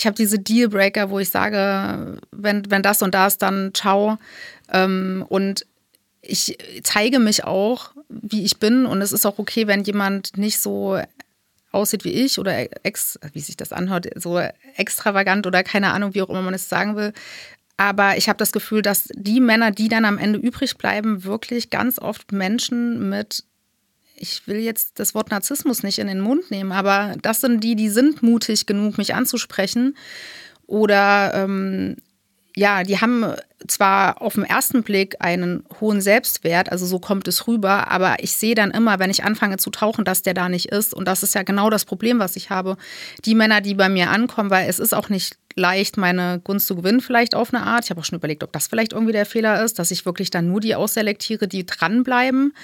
Ich habe diese Dealbreaker, wo ich sage, wenn, wenn das und das, dann ciao. Ähm, und ich zeige mich auch, wie ich bin. Und es ist auch okay, wenn jemand nicht so aussieht wie ich oder ex, wie sich das anhört, so extravagant oder keine Ahnung, wie auch immer man es sagen will. Aber ich habe das Gefühl, dass die Männer, die dann am Ende übrig bleiben, wirklich ganz oft Menschen mit, ich will jetzt das Wort Narzissmus nicht in den Mund nehmen, aber das sind die, die sind mutig genug, mich anzusprechen. Oder ähm, ja, die haben zwar auf den ersten Blick einen hohen Selbstwert, also so kommt es rüber, aber ich sehe dann immer, wenn ich anfange zu tauchen, dass der da nicht ist. Und das ist ja genau das Problem, was ich habe. Die Männer, die bei mir ankommen, weil es ist auch nicht leicht, meine Gunst zu gewinnen, vielleicht auf eine Art. Ich habe auch schon überlegt, ob das vielleicht irgendwie der Fehler ist, dass ich wirklich dann nur die ausselektiere, die dranbleiben,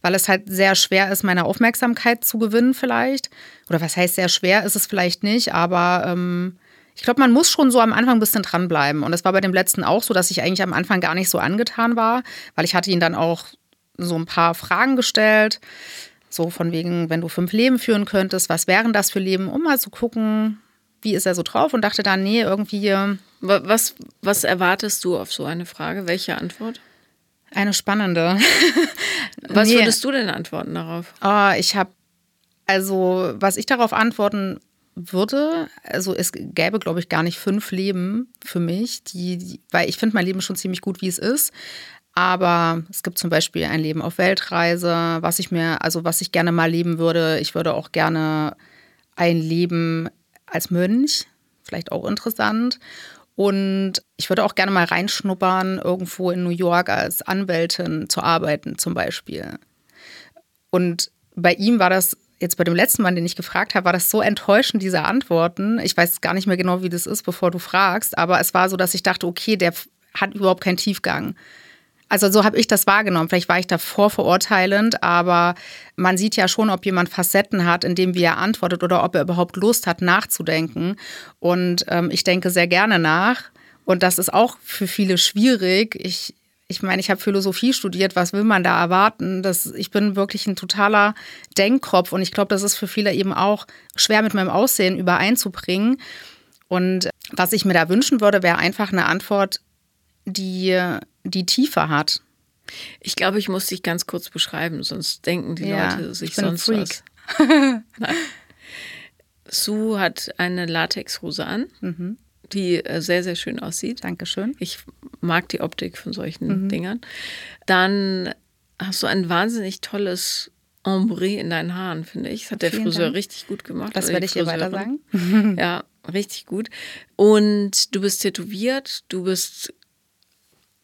weil es halt sehr schwer ist, meine Aufmerksamkeit zu gewinnen, vielleicht. Oder was heißt sehr schwer, ist es vielleicht nicht, aber. Ähm, ich glaube, man muss schon so am Anfang ein bisschen dranbleiben. Und das war bei dem letzten auch so, dass ich eigentlich am Anfang gar nicht so angetan war, weil ich hatte ihn dann auch so ein paar Fragen gestellt. So von wegen, wenn du fünf Leben führen könntest, was wären das für Leben, um mal zu gucken, wie ist er so drauf und dachte dann, nee, irgendwie. Was, was erwartest du auf so eine Frage? Welche Antwort? Eine spannende. was nee. würdest du denn antworten darauf? Oh, ich habe, also, was ich darauf antworten würde, also es gäbe, glaube ich, gar nicht fünf Leben für mich, die, die weil ich finde mein Leben schon ziemlich gut, wie es ist. Aber es gibt zum Beispiel ein Leben auf Weltreise, was ich mir, also was ich gerne mal leben würde. Ich würde auch gerne ein Leben als Mönch, vielleicht auch interessant. Und ich würde auch gerne mal reinschnuppern, irgendwo in New York als Anwältin zu arbeiten, zum Beispiel. Und bei ihm war das jetzt bei dem letzten Mal, den ich gefragt habe, war das so enttäuschend, diese Antworten. Ich weiß gar nicht mehr genau, wie das ist, bevor du fragst, aber es war so, dass ich dachte, okay, der hat überhaupt keinen Tiefgang. Also so habe ich das wahrgenommen. Vielleicht war ich davor verurteilend, aber man sieht ja schon, ob jemand Facetten hat, in dem wie er antwortet oder ob er überhaupt Lust hat, nachzudenken. Und ähm, ich denke sehr gerne nach. Und das ist auch für viele schwierig. Ich, ich meine, ich habe Philosophie studiert. Was will man da erwarten? Das, ich bin wirklich ein totaler Denkkopf. Und ich glaube, das ist für viele eben auch schwer mit meinem Aussehen übereinzubringen. Und was ich mir da wünschen würde, wäre einfach eine Antwort, die die Tiefe hat. Ich glaube, ich muss dich ganz kurz beschreiben, sonst denken die ja, Leute sich sonst was. Sue hat eine Latexhose an, mhm. Die äh, sehr, sehr schön aussieht. Dankeschön. Ich mag die Optik von solchen mhm. Dingern. Dann hast du ein wahnsinnig tolles Ombre in deinen Haaren, finde ich. Das hat der Vielen Friseur Dank. richtig gut gemacht. Das werde ich dir weiter sagen. ja, richtig gut. Und du bist tätowiert, du bist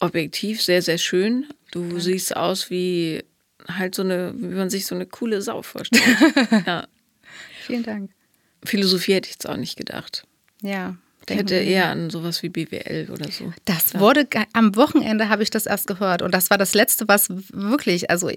objektiv sehr, sehr schön. Du okay. siehst aus wie halt so eine, wie man sich so eine coole Sau vorstellt. ja. Vielen Dank. Philosophie hätte ich jetzt auch nicht gedacht. Ja. Ich hätte eher an sowas wie BWL oder so. Das ja. wurde am Wochenende habe ich das erst gehört und das war das letzte, was wirklich, also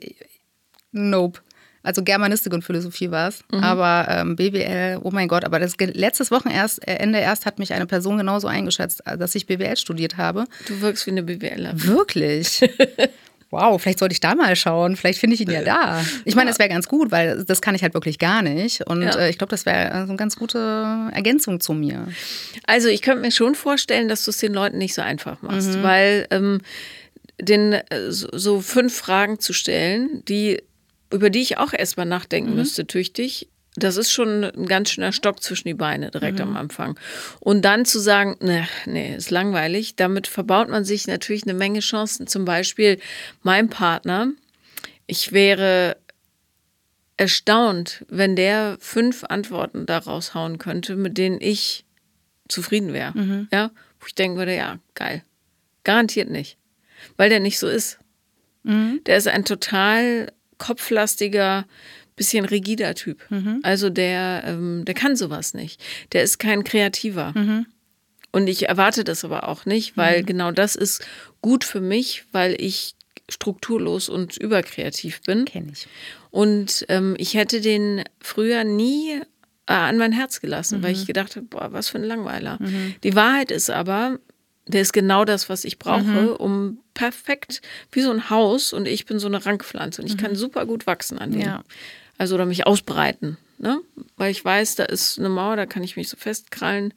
nope. Also Germanistik und Philosophie war es. Mhm. Aber ähm, BWL, oh mein Gott, aber das letztes Wochenende erst hat mich eine Person genauso eingeschätzt, äh, dass ich BWL studiert habe. Du wirkst wie eine BWLer. Wirklich? wow, vielleicht sollte ich da mal schauen. Vielleicht finde ich ihn ja da. Ich meine, das wäre ganz gut, weil das kann ich halt wirklich gar nicht. Und ja. äh, ich glaube, das wäre äh, so eine ganz gute Ergänzung zu mir. Also ich könnte mir schon vorstellen, dass du es den Leuten nicht so einfach machst, mhm. weil ähm, den äh, so fünf Fragen zu stellen, die über die ich auch erstmal nachdenken mhm. müsste, tüchtig. Das ist schon ein ganz schöner Stock zwischen die Beine direkt mhm. am Anfang. Und dann zu sagen, ne, nee, ist langweilig, damit verbaut man sich natürlich eine Menge Chancen. Zum Beispiel mein Partner, ich wäre erstaunt, wenn der fünf Antworten daraus hauen könnte, mit denen ich zufrieden wäre. Mhm. Ja, wo ich denken würde, ja, geil. Garantiert nicht. Weil der nicht so ist. Mhm. Der ist ein total kopflastiger, bisschen rigider Typ. Mhm. Also der, ähm, der kann sowas nicht. Der ist kein Kreativer. Mhm. Und ich erwarte das aber auch nicht, weil mhm. genau das ist gut für mich, weil ich strukturlos und überkreativ bin. Kenne ich. Und ähm, ich hätte den früher nie äh, an mein Herz gelassen, weil ich mhm. gedacht habe, boah, was für ein Langweiler. Mhm. Die Wahrheit ist aber, der ist genau das, was ich brauche, mhm. um perfekt wie so ein Haus und ich bin so eine Rankpflanze und ich mhm. kann super gut wachsen an dem. Ja. Also oder mich ausbreiten, ne? Weil ich weiß, da ist eine Mauer, da kann ich mich so festkrallen.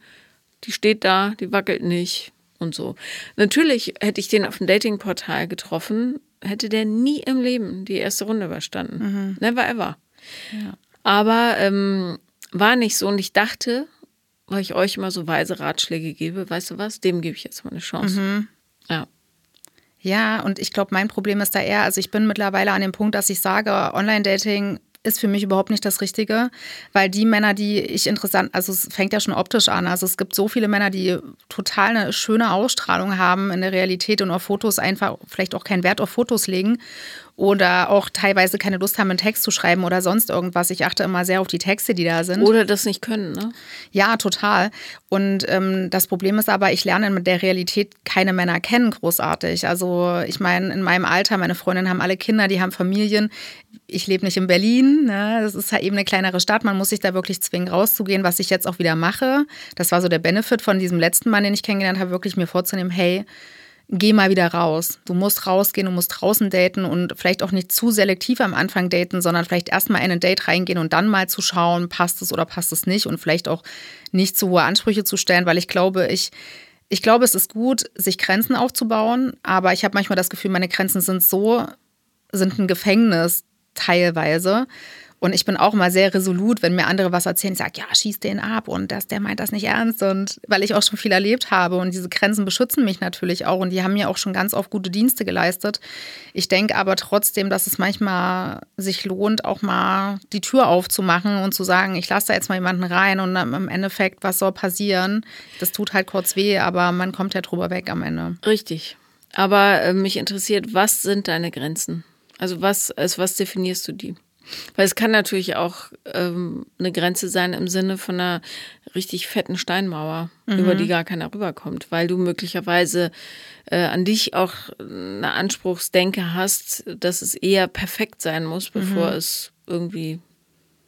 Die steht da, die wackelt nicht und so. Natürlich hätte ich den auf dem Datingportal getroffen, hätte der nie im Leben die erste Runde überstanden. Mhm. Never ever. Ja. Aber ähm, war nicht so und ich dachte, weil ich euch immer so weise Ratschläge gebe, weißt du was, dem gebe ich jetzt mal eine Chance. Mhm. Ja. Ja, und ich glaube, mein Problem ist da eher, also ich bin mittlerweile an dem Punkt, dass ich sage, Online-Dating ist für mich überhaupt nicht das Richtige, weil die Männer, die ich interessant, also es fängt ja schon optisch an, also es gibt so viele Männer, die total eine schöne Ausstrahlung haben in der Realität und auf Fotos einfach vielleicht auch keinen Wert auf Fotos legen oder auch teilweise keine Lust haben, einen Text zu schreiben oder sonst irgendwas. Ich achte immer sehr auf die Texte, die da sind. Oder das nicht können, ne? Ja, total. Und ähm, das Problem ist aber, ich lerne mit der Realität keine Männer kennen, großartig. Also ich meine, in meinem Alter, meine Freundinnen haben alle Kinder, die haben Familien. Ich lebe nicht in Berlin. Ne? Das ist halt eben eine kleinere Stadt. Man muss sich da wirklich zwingen, rauszugehen, was ich jetzt auch wieder mache. Das war so der Benefit von diesem letzten Mann, den ich kennengelernt habe, wirklich mir vorzunehmen, hey, geh mal wieder raus. Du musst rausgehen, du musst draußen daten und vielleicht auch nicht zu selektiv am Anfang daten, sondern vielleicht erstmal in ein Date reingehen und dann mal zu schauen, passt es oder passt es nicht und vielleicht auch nicht zu hohe Ansprüche zu stellen, weil ich glaube, ich, ich glaube, es ist gut, sich Grenzen aufzubauen, aber ich habe manchmal das Gefühl, meine Grenzen sind so, sind ein Gefängnis, teilweise. Und ich bin auch mal sehr resolut, wenn mir andere was erzählen. Ich sage, ja, schieß den ab und das, der meint das nicht ernst. Und weil ich auch schon viel erlebt habe und diese Grenzen beschützen mich natürlich auch und die haben mir auch schon ganz oft gute Dienste geleistet. Ich denke aber trotzdem, dass es manchmal sich lohnt, auch mal die Tür aufzumachen und zu sagen, ich lasse da jetzt mal jemanden rein und im Endeffekt, was soll passieren? Das tut halt kurz weh, aber man kommt ja drüber weg am Ende. Richtig. Aber äh, mich interessiert, was sind deine Grenzen? Also was, als was definierst du die? Weil es kann natürlich auch ähm, eine Grenze sein im Sinne von einer richtig fetten Steinmauer, mhm. über die gar keiner rüberkommt, weil du möglicherweise äh, an dich auch eine Anspruchsdenke hast, dass es eher perfekt sein muss, bevor mhm. es irgendwie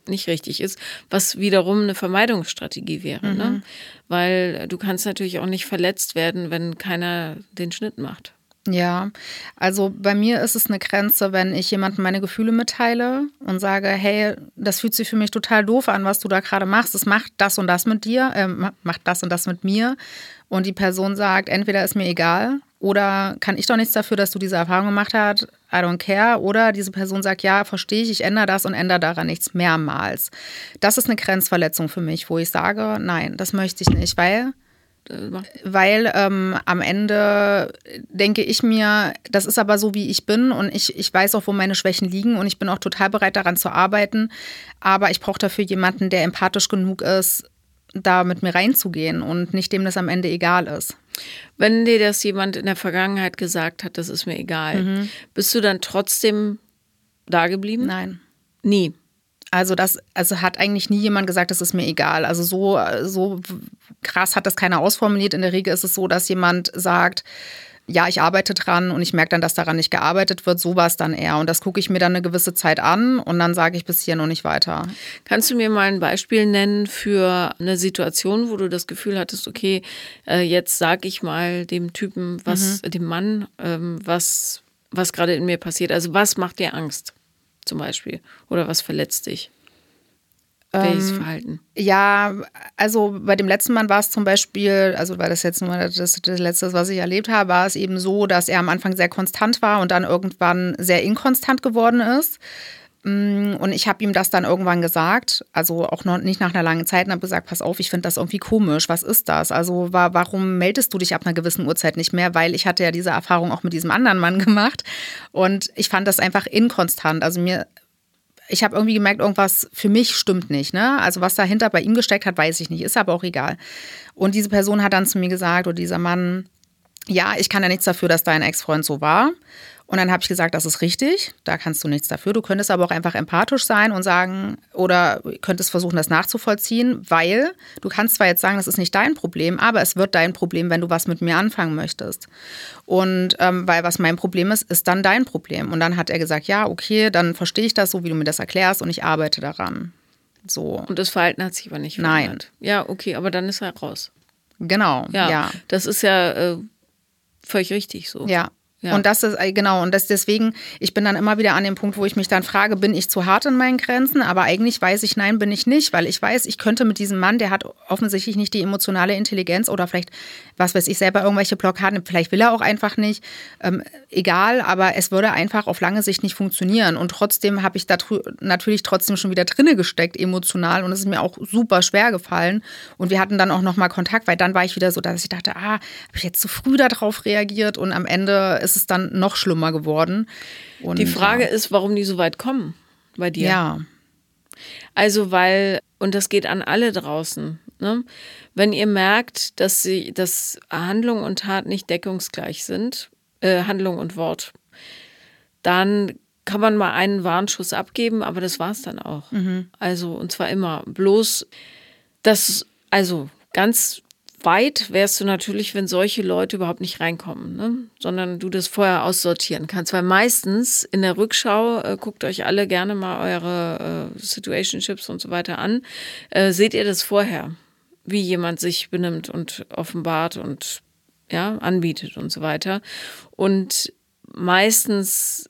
nicht richtig ist, was wiederum eine Vermeidungsstrategie wäre, ne? mhm. ne? weil du kannst natürlich auch nicht verletzt werden, wenn keiner den Schnitt macht. Ja, also bei mir ist es eine Grenze, wenn ich jemandem meine Gefühle mitteile und sage, hey, das fühlt sich für mich total doof an, was du da gerade machst. Es macht das und das mit dir, äh, macht das und das mit mir. Und die Person sagt, entweder ist mir egal oder kann ich doch nichts dafür, dass du diese Erfahrung gemacht hast, I don't care. Oder diese Person sagt, ja, verstehe ich, ich ändere das und ändere daran nichts mehrmals. Das ist eine Grenzverletzung für mich, wo ich sage, nein, das möchte ich nicht, weil Weil ähm, am Ende denke ich mir, das ist aber so, wie ich bin und ich, ich weiß auch, wo meine Schwächen liegen und ich bin auch total bereit daran zu arbeiten. Aber ich brauche dafür jemanden, der empathisch genug ist, da mit mir reinzugehen und nicht dem das am Ende egal ist. Wenn dir das jemand in der Vergangenheit gesagt hat, das ist mir egal, mhm. bist du dann trotzdem da geblieben? Nein. Nie. Also das, also hat eigentlich nie jemand gesagt, das ist mir egal. Also so, so krass hat das keiner ausformuliert. In der Regel ist es so, dass jemand sagt, ja, ich arbeite dran und ich merke dann, dass daran nicht gearbeitet wird. So war es dann eher. Und das gucke ich mir dann eine gewisse Zeit an und dann sage ich bis hier noch nicht weiter. Kannst du mir mal ein Beispiel nennen für eine Situation, wo du das Gefühl hattest, okay, äh, jetzt sage ich mal dem Typen, was, mhm. dem Mann, ähm, was, was gerade in mir passiert. Also was macht dir Angst? Zum Beispiel? Oder was verletzt dich? Welches ähm, Verhalten? Ja, also bei dem letzten Mann war es zum Beispiel, also weil das jetzt nur das, das Letzte, was ich erlebt habe, war es eben so, dass er am Anfang sehr konstant war und dann irgendwann sehr inkonstant geworden ist. Mm, und ich habe ihm das dann irgendwann gesagt, also auch noch nicht nach einer langen Zeit, und habe gesagt, pass auf, ich finde das irgendwie komisch. Was ist das? Also war, warum meldest du dich ab einer gewissen Uhrzeit nicht mehr? Weil ich hatte ja diese Erfahrung auch mit diesem anderen Mann gemacht und ich fand das einfach inkonstant. Also mir, ich habe irgendwie gemerkt, irgendwas für mich stimmt nicht. Ne? Also was dahinter bei ihm gesteckt hat, weiß ich nicht. Ist aber auch egal. Und diese Person hat dann zu mir gesagt, oder dieser Mann, ja, ich kann ja nichts dafür, dass dein Ex-Freund so war. Und dann habe ich gesagt, das ist richtig, da kannst du nichts dafür. Du könntest aber auch einfach empathisch sein und sagen oder könntest versuchen, das nachzuvollziehen, weil du kannst zwar jetzt sagen, das ist nicht dein Problem, aber es wird dein Problem, wenn du was mit mir anfangen möchtest. Und ähm, weil was mein Problem ist, ist dann dein Problem. Und dann hat er gesagt, ja, okay, dann verstehe ich das so, wie du mir das erklärst und ich arbeite daran. So. Und das Verhalten hat sich aber nicht verändert. Nein. Ja, okay, aber dann ist er raus. Genau, ja. ja. Das ist ja äh, völlig richtig so. Ja, ja. Und das ist, äh, genau, und das deswegen, ich bin dann immer wieder an dem Punkt, wo ich mich dann frage, bin ich zu hart in meinen Grenzen? Aber eigentlich weiß ich, nein, bin ich nicht, weil ich weiß, ich könnte mit diesem Mann, der hat offensichtlich nicht die emotionale Intelligenz oder vielleicht, was weiß ich, selber irgendwelche Blockaden, vielleicht will er auch einfach nicht, ähm, egal, aber es würde einfach auf lange Sicht nicht funktionieren. Und trotzdem habe ich da natürlich trotzdem schon wieder drinne gesteckt, emotional, und es ist mir auch super schwer gefallen. Und wir hatten dann auch nochmal Kontakt, weil dann war ich wieder so, dass ich dachte, ah, habe ich jetzt zu früh darauf reagiert und am Ende ist ist es dann noch schlimmer geworden. Und, die Frage ja. ist, warum die so weit kommen bei dir. Ja. Also, weil, und das geht an alle draußen, ne? wenn ihr merkt, dass, sie, dass Handlung und Tat nicht deckungsgleich sind, äh, Handlung und Wort, dann kann man mal einen Warnschuss abgeben, aber das war es dann auch. Mhm. Also, und zwar immer. Bloß, das, also ganz weit wärst du natürlich, wenn solche Leute überhaupt nicht reinkommen, ne? sondern du das vorher aussortieren kannst. Weil meistens in der Rückschau, äh, guckt euch alle gerne mal eure äh, Situationships und so weiter an, äh, seht ihr das vorher, wie jemand sich benimmt und offenbart und ja, anbietet und so weiter. Und meistens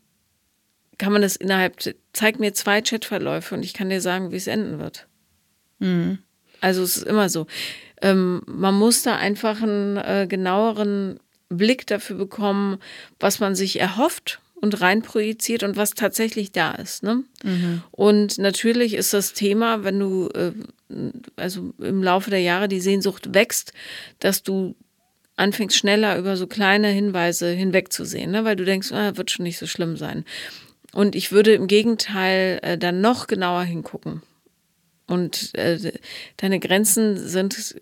kann man das innerhalb, zeig mir zwei Chatverläufe und ich kann dir sagen, wie es enden wird. Mhm. Also es ist immer so ähm, man muss da einfach einen äh, genaueren Blick dafür bekommen, was man sich erhofft und reinprojiziert und was tatsächlich da ist. Ne? Mhm. Und natürlich ist das Thema, wenn du äh, also im Laufe der Jahre die Sehnsucht wächst, dass du anfängst schneller über so kleine Hinweise hinwegzusehen, ne? weil du denkst, ah, wird schon nicht so schlimm sein. Und ich würde im Gegenteil äh, dann noch genauer hingucken. Und äh, deine Grenzen sind,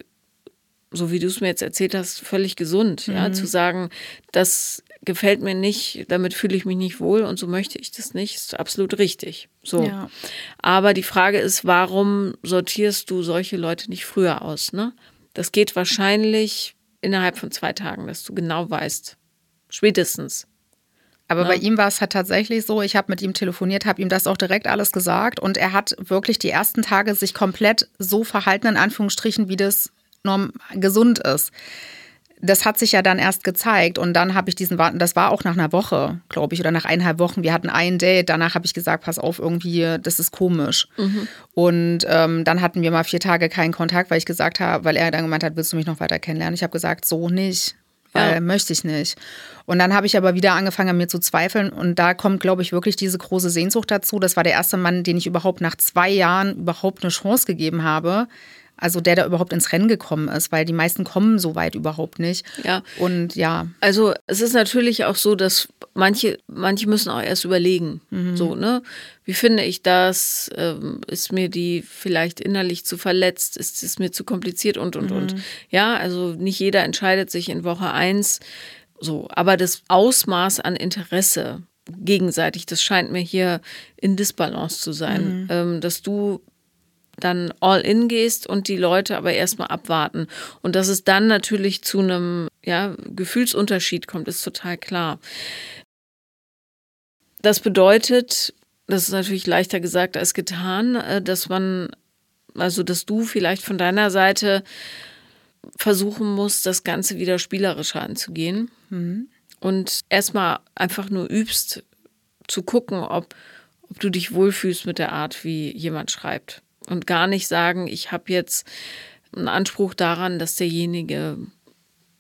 so wie du es mir jetzt erzählt hast, völlig gesund. Mhm. Ja, zu sagen, das gefällt mir nicht, damit fühle ich mich nicht wohl und so möchte ich das nicht, ist absolut richtig. So. Ja. Aber die Frage ist, warum sortierst du solche Leute nicht früher aus? Ne? Das geht wahrscheinlich innerhalb von zwei Tagen, dass du genau weißt, spätestens. Aber ja. bei ihm war es halt tatsächlich so, ich habe mit ihm telefoniert, habe ihm das auch direkt alles gesagt und er hat wirklich die ersten Tage sich komplett so verhalten, in Anführungsstrichen, wie das norm gesund ist das hat sich ja dann erst gezeigt und dann habe ich diesen Warten, das war auch nach einer Woche, glaube ich, oder nach eineinhalb Wochen. Wir hatten ein Date, danach habe ich gesagt, pass auf, irgendwie, das ist komisch. Mhm. Und ähm, dann hatten wir mal vier Tage keinen Kontakt, weil ich gesagt habe, weil er dann gemeint hat, willst du mich noch weiter kennenlernen? Ich habe gesagt, so nicht. Ja. möchte ich nicht. Und dann habe ich aber wieder angefangen, an mir zu zweifeln. Und da kommt, glaube ich, wirklich diese große Sehnsucht dazu. Das war der erste Mann, den ich überhaupt nach zwei Jahren überhaupt eine Chance gegeben habe also der da überhaupt ins Rennen gekommen ist, weil die meisten kommen so weit überhaupt nicht. Ja. Und ja. Also es ist natürlich auch so, dass manche, manche müssen auch erst überlegen. Mhm. So, ne? Wie finde ich das? Ähm, ist mir die vielleicht innerlich zu verletzt? Ist es mir zu kompliziert und und mhm. und. Ja, also nicht jeder entscheidet sich in Woche eins so, aber das Ausmaß an Interesse gegenseitig, das scheint mir hier in Disbalance zu sein. Mhm. Ähm, dass du dann all in gehst und die Leute aber erstmal abwarten. Und dass es dann natürlich zu einem ja, Gefühlsunterschied kommt, ist total klar. Das bedeutet, das ist natürlich leichter gesagt als getan, äh, dass man, also dass du vielleicht von deiner Seite versuchen musst, das Ganze wieder spielerischer anzugehen. Mhm. Und erstmal einfach nur übst, zu gucken, ob, ob du dich wohlfühlst mit der Art, wie jemand schreibt und gar nicht sagen, ich habe jetzt einen Anspruch daran, dass derjenige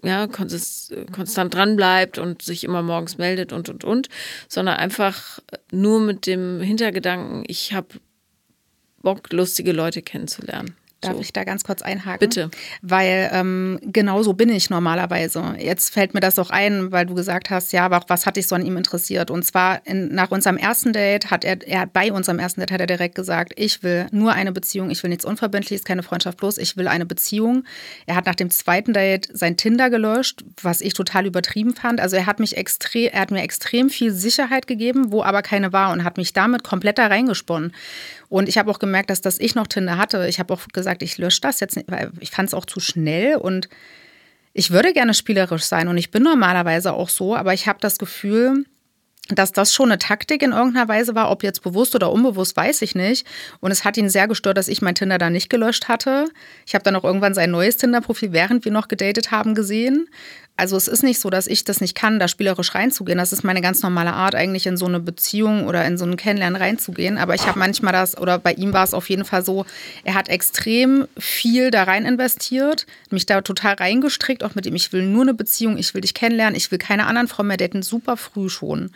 ja, konstant dran bleibt und sich immer morgens meldet und und und, sondern einfach nur mit dem Hintergedanken, ich habe Bock, lustige Leute kennenzulernen. Darf so. ich da ganz kurz einhaken? Bitte. Weil ähm, genau so bin ich normalerweise. Jetzt fällt mir das auch ein, weil du gesagt hast, ja, aber was hat dich so an ihm interessiert? Und zwar in, nach unserem ersten Date hat er, er bei unserem ersten Date hat er direkt gesagt, ich will nur eine Beziehung, ich will nichts Unverbindliches, keine Freundschaft bloß, ich will eine Beziehung. Er hat nach dem zweiten Date sein Tinder gelöscht, was ich total übertrieben fand. Also er hat mich extrem, er hat mir extrem viel Sicherheit gegeben, wo aber keine war und hat mich damit komplett da reingesponnen. Und ich habe auch gemerkt, dass das ich noch Tinder hatte. Ich habe auch gesagt, ich lösche das jetzt nicht, weil ich fand es auch zu schnell und ich würde gerne spielerisch sein und ich bin normalerweise auch so, aber ich habe das Gefühl, dass das schon eine Taktik in irgendeiner Weise war, ob jetzt bewusst oder unbewusst, weiß ich nicht. Und es hat ihn sehr gestört, dass ich mein Tinder da nicht gelöscht hatte. Ich habe dann auch irgendwann sein neues Tinder-Profil, während wir noch gedatet haben, gesehen. Also es ist nicht so, dass ich das nicht kann, da spielerisch reinzugehen. Das ist meine ganz normale Art, eigentlich in so eine Beziehung oder in so ein Kennenlernen reinzugehen. Aber ich habe manchmal das, oder bei ihm war es auf jeden Fall so, er hat extrem viel da rein investiert, mich da total reingestrickt, auch mit ihm, ich will nur eine Beziehung, ich will dich kennenlernen, ich will keine anderen Frauen mehr daten, super früh schon.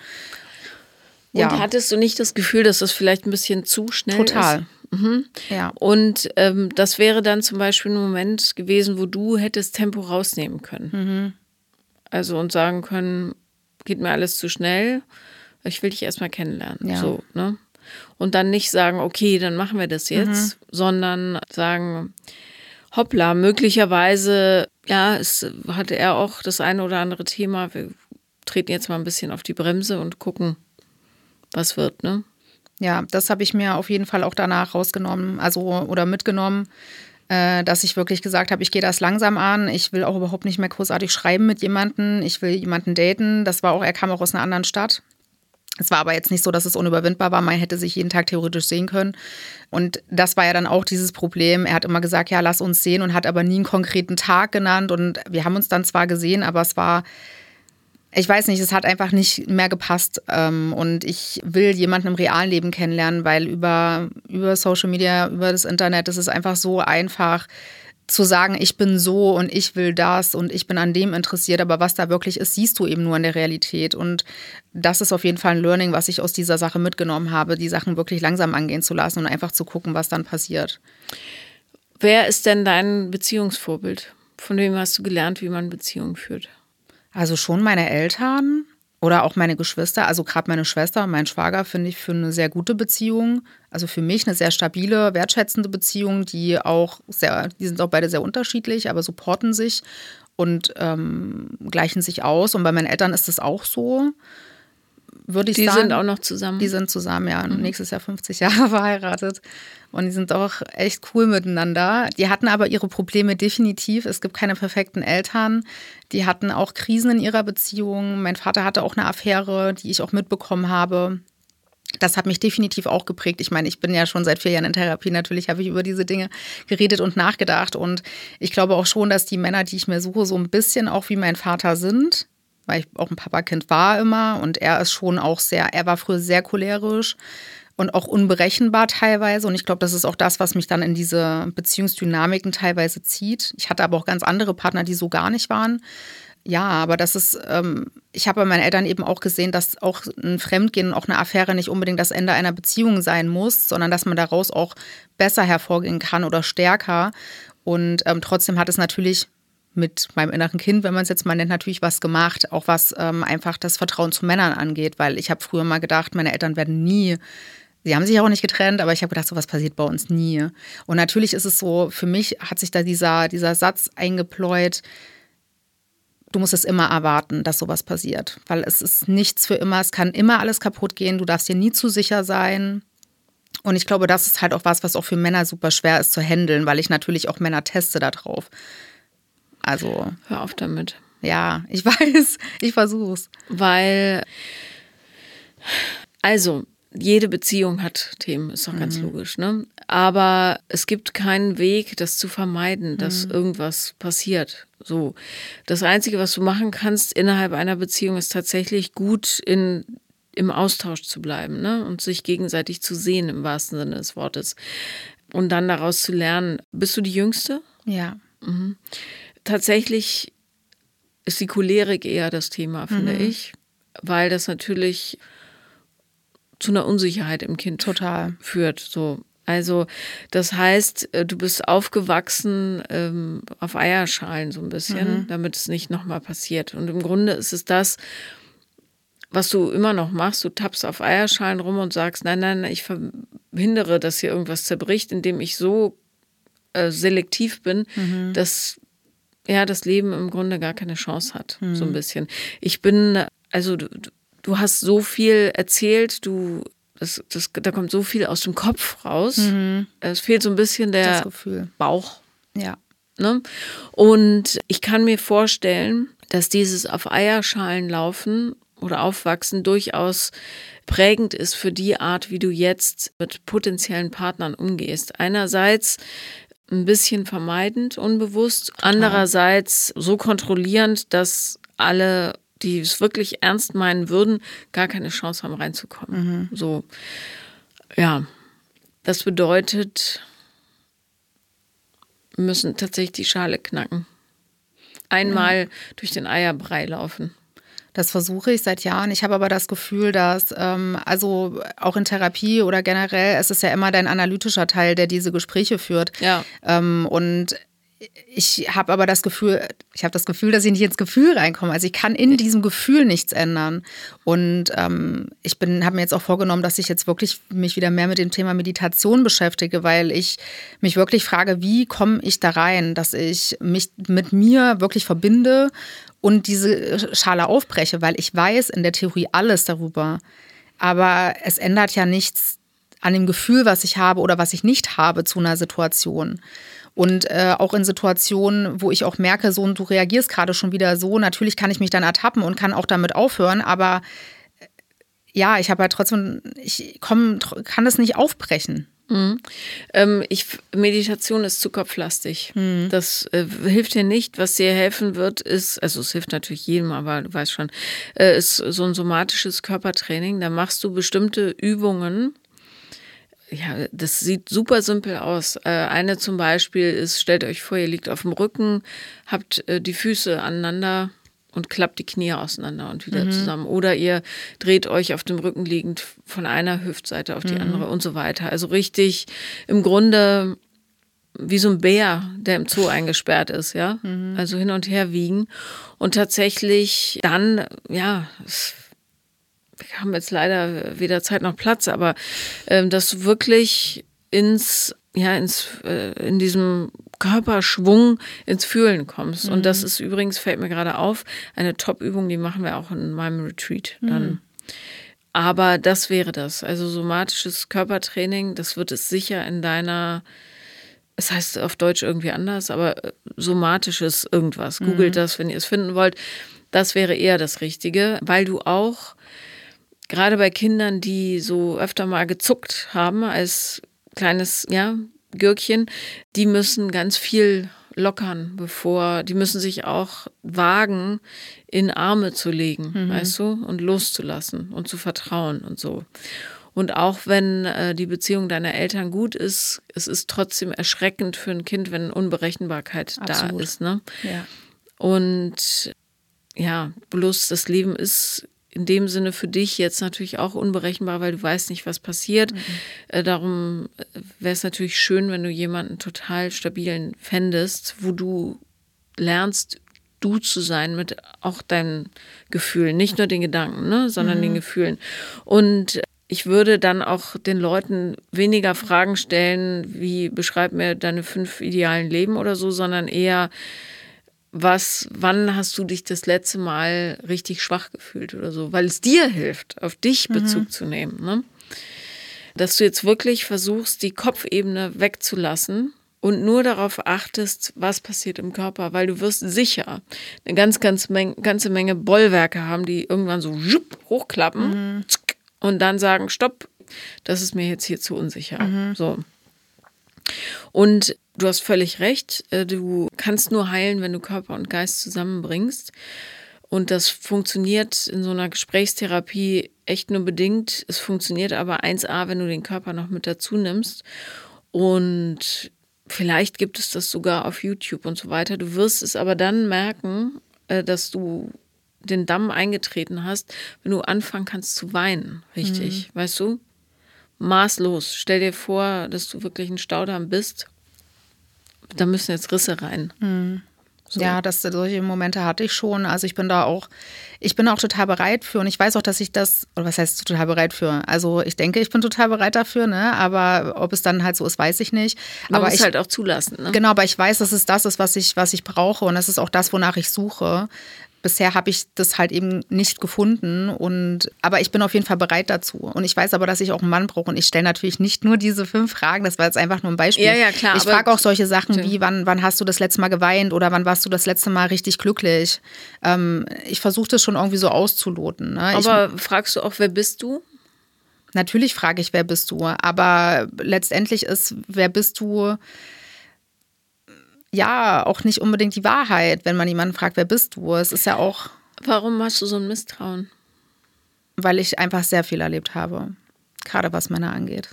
Ja. Und hattest du nicht das Gefühl, dass das vielleicht ein bisschen zu schnell Total. ist? Total. Mhm. Ja. Und ähm, das wäre dann zum Beispiel ein Moment gewesen, wo du hättest Tempo rausnehmen können. Mhm. Also und sagen können, geht mir alles zu schnell, ich will dich erstmal kennenlernen. Ja. So, ne? Und dann nicht sagen, okay, dann machen wir das jetzt, mhm. sondern sagen, hoppla, möglicherweise, ja, es hatte er auch das eine oder andere Thema. Wir treten jetzt mal ein bisschen auf die Bremse und gucken, was wird, ne? Ja, das habe ich mir auf jeden Fall auch danach rausgenommen, also oder mitgenommen, dass ich wirklich gesagt habe, ich gehe das langsam an. Ich will auch überhaupt nicht mehr großartig schreiben mit jemandem. Ich will jemanden daten. Das war auch, er kam auch aus einer anderen Stadt. Es war aber jetzt nicht so, dass es unüberwindbar war. Man hätte sich jeden Tag theoretisch sehen können. Und das war ja dann auch dieses Problem. Er hat immer gesagt, ja, lass uns sehen und hat aber nie einen konkreten Tag genannt. Und wir haben uns dann zwar gesehen, aber es war ich weiß nicht, es hat einfach nicht mehr gepasst. Ähm, und ich will jemanden im realen Leben kennenlernen, weil über, über Social Media, über das Internet, ist einfach so einfach, zu sagen, ich bin so und ich will das und ich bin an dem interessiert, aber was da wirklich ist, siehst du eben nur in der Realität. Und das ist auf jeden Fall ein Learning, was ich aus dieser Sache mitgenommen habe, die Sachen wirklich langsam angehen zu lassen und einfach zu gucken, was dann passiert. Wer ist denn dein Beziehungsvorbild? Von wem hast du gelernt, wie man Beziehungen führt? Also schon meine Eltern, oder auch meine Geschwister, also gerade meine Schwester und mein Schwager finde ich für eine sehr gute Beziehung. Also für mich eine sehr stabile, wertschätzende Beziehung, die auch sehr, die sind auch beide sehr unterschiedlich, aber supporten sich und ähm, gleichen sich aus. Und bei meinen Eltern ist es auch so würde ich die sagen. Die sind auch noch zusammen. Die sind zusammen, ja. Mhm. Nächstes Jahr 50 Jahre verheiratet. Und die sind auch echt cool miteinander. Die hatten aber ihre Probleme definitiv. Es gibt keine perfekten Eltern. Die hatten auch Krisen in ihrer Beziehung. Mein Vater hatte auch eine Affäre, die ich auch mitbekommen habe. Das hat mich definitiv auch geprägt. Ich meine, ich bin ja schon seit vier Jahren in Therapie. Natürlich habe ich über diese Dinge geredet und nachgedacht. Und ich glaube auch schon, dass die Männer, die ich mir suche, so ein bisschen auch wie mein Vater sind weil ich auch ein Papakind war immer und er ist schon auch sehr, er war früher sehr cholerisch und auch unberechenbar teilweise. Und ich glaube, das ist auch das, was mich dann in diese Beziehungsdynamiken teilweise zieht. Ich hatte aber auch ganz andere Partner, die so gar nicht waren. Ja, aber das ist, ähm, ich habe bei meinen Eltern eben auch gesehen, dass auch ein Fremdgehen, auch eine Affäre nicht unbedingt das Ende einer Beziehung sein muss, sondern dass man daraus auch besser hervorgehen kann oder stärker. Und ähm, trotzdem hat es natürlich mit meinem inneren Kind, wenn man es jetzt mal nennt, natürlich was gemacht, auch was ähm, einfach das Vertrauen zu Männern angeht, weil ich habe früher mal gedacht, meine Eltern werden nie, sie haben sich auch nicht getrennt, aber ich habe gedacht, sowas passiert bei uns nie. Und natürlich ist es so, für mich hat sich da dieser, dieser Satz eingepläut, du musst es immer erwarten, dass sowas passiert, weil es ist nichts für immer, es kann immer alles kaputt gehen, du darfst dir nie zu sicher sein. Und ich glaube, das ist halt auch was, was auch für Männer super schwer ist zu handeln, weil ich natürlich auch Männer teste darauf. Also. Hör auf damit. Ja, ich weiß, ich versuch's. Weil, also, jede Beziehung hat Themen, ist doch ganz mhm. logisch, ne? Aber es gibt keinen Weg, das zu vermeiden, dass mhm. irgendwas passiert. So. Das Einzige, was du machen kannst innerhalb einer Beziehung, ist tatsächlich gut in, im Austausch zu bleiben, ne? Und sich gegenseitig zu sehen, im wahrsten Sinne des Wortes. Und dann daraus zu lernen. Bist du die Jüngste? Ja. Mhm tatsächlich ist die Cholerik eher das Thema, finde mhm. ich, weil das natürlich zu einer Unsicherheit im Kind Total. führt. So. Also das heißt, äh, du bist aufgewachsen ähm, auf Eierschalen so ein bisschen, mhm. damit es nicht nochmal passiert. Und im Grunde ist es das, was du immer noch machst. Du tappst auf Eierschalen rum und sagst, nein, nein, ich verhindere, dass hier irgendwas zerbricht, indem ich so äh, selektiv bin, mhm. dass ja, das Leben im Grunde gar keine Chance hat, mhm. so ein bisschen. Ich bin, also du, hast so viel erzählt, du, das, das, da kommt so viel aus dem Kopf raus. Mhm. Es fehlt so ein bisschen der Bauch. Ja. Ne? Und ich kann mir vorstellen, dass dieses auf Eierschalen laufen oder aufwachsen durchaus prägend ist für die Art, wie du jetzt mit potenziellen Partnern umgehst. Einerseits ein bisschen vermeidend, unbewusst. Andererseits so kontrollierend, dass alle, die es wirklich ernst meinen würden, gar keine Chance haben, reinzukommen. Mhm. So, ja. Das bedeutet, wir müssen tatsächlich die Schale knacken. Einmal ja. durch den Eierbrei laufen. Das versuche ich seit Jahren. Ich habe aber das Gefühl, dass, ähm, also auch in Therapie oder generell, es ist ja immer dein analytischer Teil, der diese Gespräche führt. Ja. Ähm, und ich habe aber das Gefühl, ich habe das Gefühl, dass ich nicht ins Gefühl reinkomme. Also ich kann in diesem Gefühl nichts ändern. Und ähm, ich bin, habe mir jetzt auch vorgenommen, dass ich jetzt wirklich mich wieder mehr mit dem Thema Meditation beschäftige, weil ich mich wirklich frage, wie komme ich da rein, dass ich mich mit mir wirklich verbinde und diese Schale aufbreche, weil ich weiß in der Theorie alles darüber. Aber es ändert ja nichts an dem Gefühl, was ich habe oder was ich nicht habe zu einer Situation. Und äh, auch in Situationen, wo ich auch merke, so und du reagierst gerade schon wieder so, natürlich kann ich mich dann ertappen und kann auch damit aufhören, aber äh, ja, ich habe halt trotzdem, ich komm, kann das nicht aufbrechen. Mhm. Ähm, ich, Meditation ist zu kopflastig. Mhm. Das äh, hilft dir nicht. Was dir helfen wird, ist, also es hilft natürlich jedem, aber du weißt schon, äh, ist so ein somatisches Körpertraining. Da machst du bestimmte Übungen ja, das sieht super simpel aus. Äh, eine zum Beispiel ist, stellt euch vor, ihr liegt auf dem Rücken, habt äh, die Füße aneinander und klappt die Knie auseinander und wieder mhm. zusammen. Oder ihr dreht euch auf dem Rücken liegend von einer Hüftseite auf die mhm. andere und so weiter. Also richtig im Grunde wie so ein Bär, der im Zoo eingesperrt ist, ja. Mhm. Also hin und her wiegen. Und tatsächlich dann, ja, wir haben jetzt leider weder Zeit noch Platz, aber ähm, dass du wirklich ins, ja, ins, äh, in diesem Körperschwung ins Fühlen kommst. Mhm. Und das ist übrigens, fällt mir gerade auf, eine Top-Übung, die machen wir auch in meinem Retreat dann. Mhm. Aber das wäre das. Also somatisches Körpertraining, das wird es sicher in deiner, es heißt auf Deutsch irgendwie anders, aber äh, somatisches irgendwas. Googelt mhm. das, wenn ihr es finden wollt. Das wäre eher das Richtige, weil du auch gerade bei Kindern, die so öfter mal gezuckt haben als kleines, ja, Gürkchen, die müssen ganz viel lockern, bevor, die müssen sich auch wagen, in Arme zu legen, mhm. weißt du, und loszulassen und zu vertrauen und so. Und auch wenn äh, die Beziehung deiner Eltern gut ist, es ist trotzdem erschreckend für ein Kind, wenn Unberechenbarkeit Absolut. da ist. Ne? Ja. Und ja, bloß das Leben ist in dem Sinne für dich jetzt natürlich auch unberechenbar, weil du weißt nicht, was passiert. Mhm. Äh, darum äh, wäre es natürlich schön, wenn du jemanden total stabilen fändest, wo du lernst, du zu sein mit auch deinen Gefühlen, nicht nur den Gedanken, ne, sondern mhm. den Gefühlen. Und ich würde dann auch den Leuten weniger Fragen stellen, wie beschreib mir deine fünf idealen Leben oder so, sondern eher, was, wann hast du dich das letzte Mal richtig schwach gefühlt oder so, weil es dir hilft, auf dich mhm. Bezug zu nehmen. Ne? Dass du jetzt wirklich versuchst, die Kopfebene wegzulassen und nur darauf achtest, was passiert im Körper, weil du wirst sicher eine ganz, ganz Menge, ganze Menge Bollwerke haben, die irgendwann so hochklappen mhm. und dann sagen, stopp, das ist mir jetzt hier zu unsicher. Mhm. So. Und du hast völlig recht, äh, du kannst nur heilen, wenn du Körper und Geist zusammenbringst. Und das funktioniert in so einer Gesprächstherapie echt nur bedingt. Es funktioniert aber 1a, wenn du den Körper noch mit dazu nimmst. Und vielleicht gibt es das sogar auf YouTube und so weiter. Du wirst es aber dann merken, äh, dass du den Damm eingetreten hast, wenn du anfangen kannst zu weinen, richtig, mhm. weißt du? Maßlos. Stell dir vor, dass du wirklich ein Staudamm bist. Da müssen jetzt Risse rein. Mhm. So. Ja, das, solche Momente hatte ich schon. Also ich bin da auch, ich bin auch total bereit für und ich weiß auch, dass ich das, oder was heißt total bereit für? Also ich denke, ich bin total bereit dafür, ne? Aber ob es dann halt so ist, weiß ich nicht. Man aber muss ich halt auch zulassen. Ne? Genau, aber ich weiß, dass es das ist, was ich, was ich brauche und das ist auch das, wonach ich suche bisher habe ich das halt eben nicht gefunden. Und aber ich bin auf jeden Fall bereit dazu. Und ich weiß aber, dass ich auch einen Mann brauche. Und ich stelle natürlich nicht nur diese fünf Fragen. Das war jetzt einfach nur ein Beispiel. Ja, ja, klar. Ich frage auch solche Sachen wie, wann, wann hast du das letzte Mal geweint oder wann warst du das letzte Mal richtig glücklich? Ähm, ich versuche das schon irgendwie so auszuloten. Ne? Aber ich, fragst du auch, wer bist du? Natürlich frage ich, wer bist du. Aber letztendlich ist, wer bist du? Ja auch nicht unbedingt die Wahrheit, wenn man jemanden fragt, wer bist du? Es ist ja auch. Warum hast du so ein Misstrauen? Weil ich einfach sehr viel erlebt habe, gerade was Männer angeht.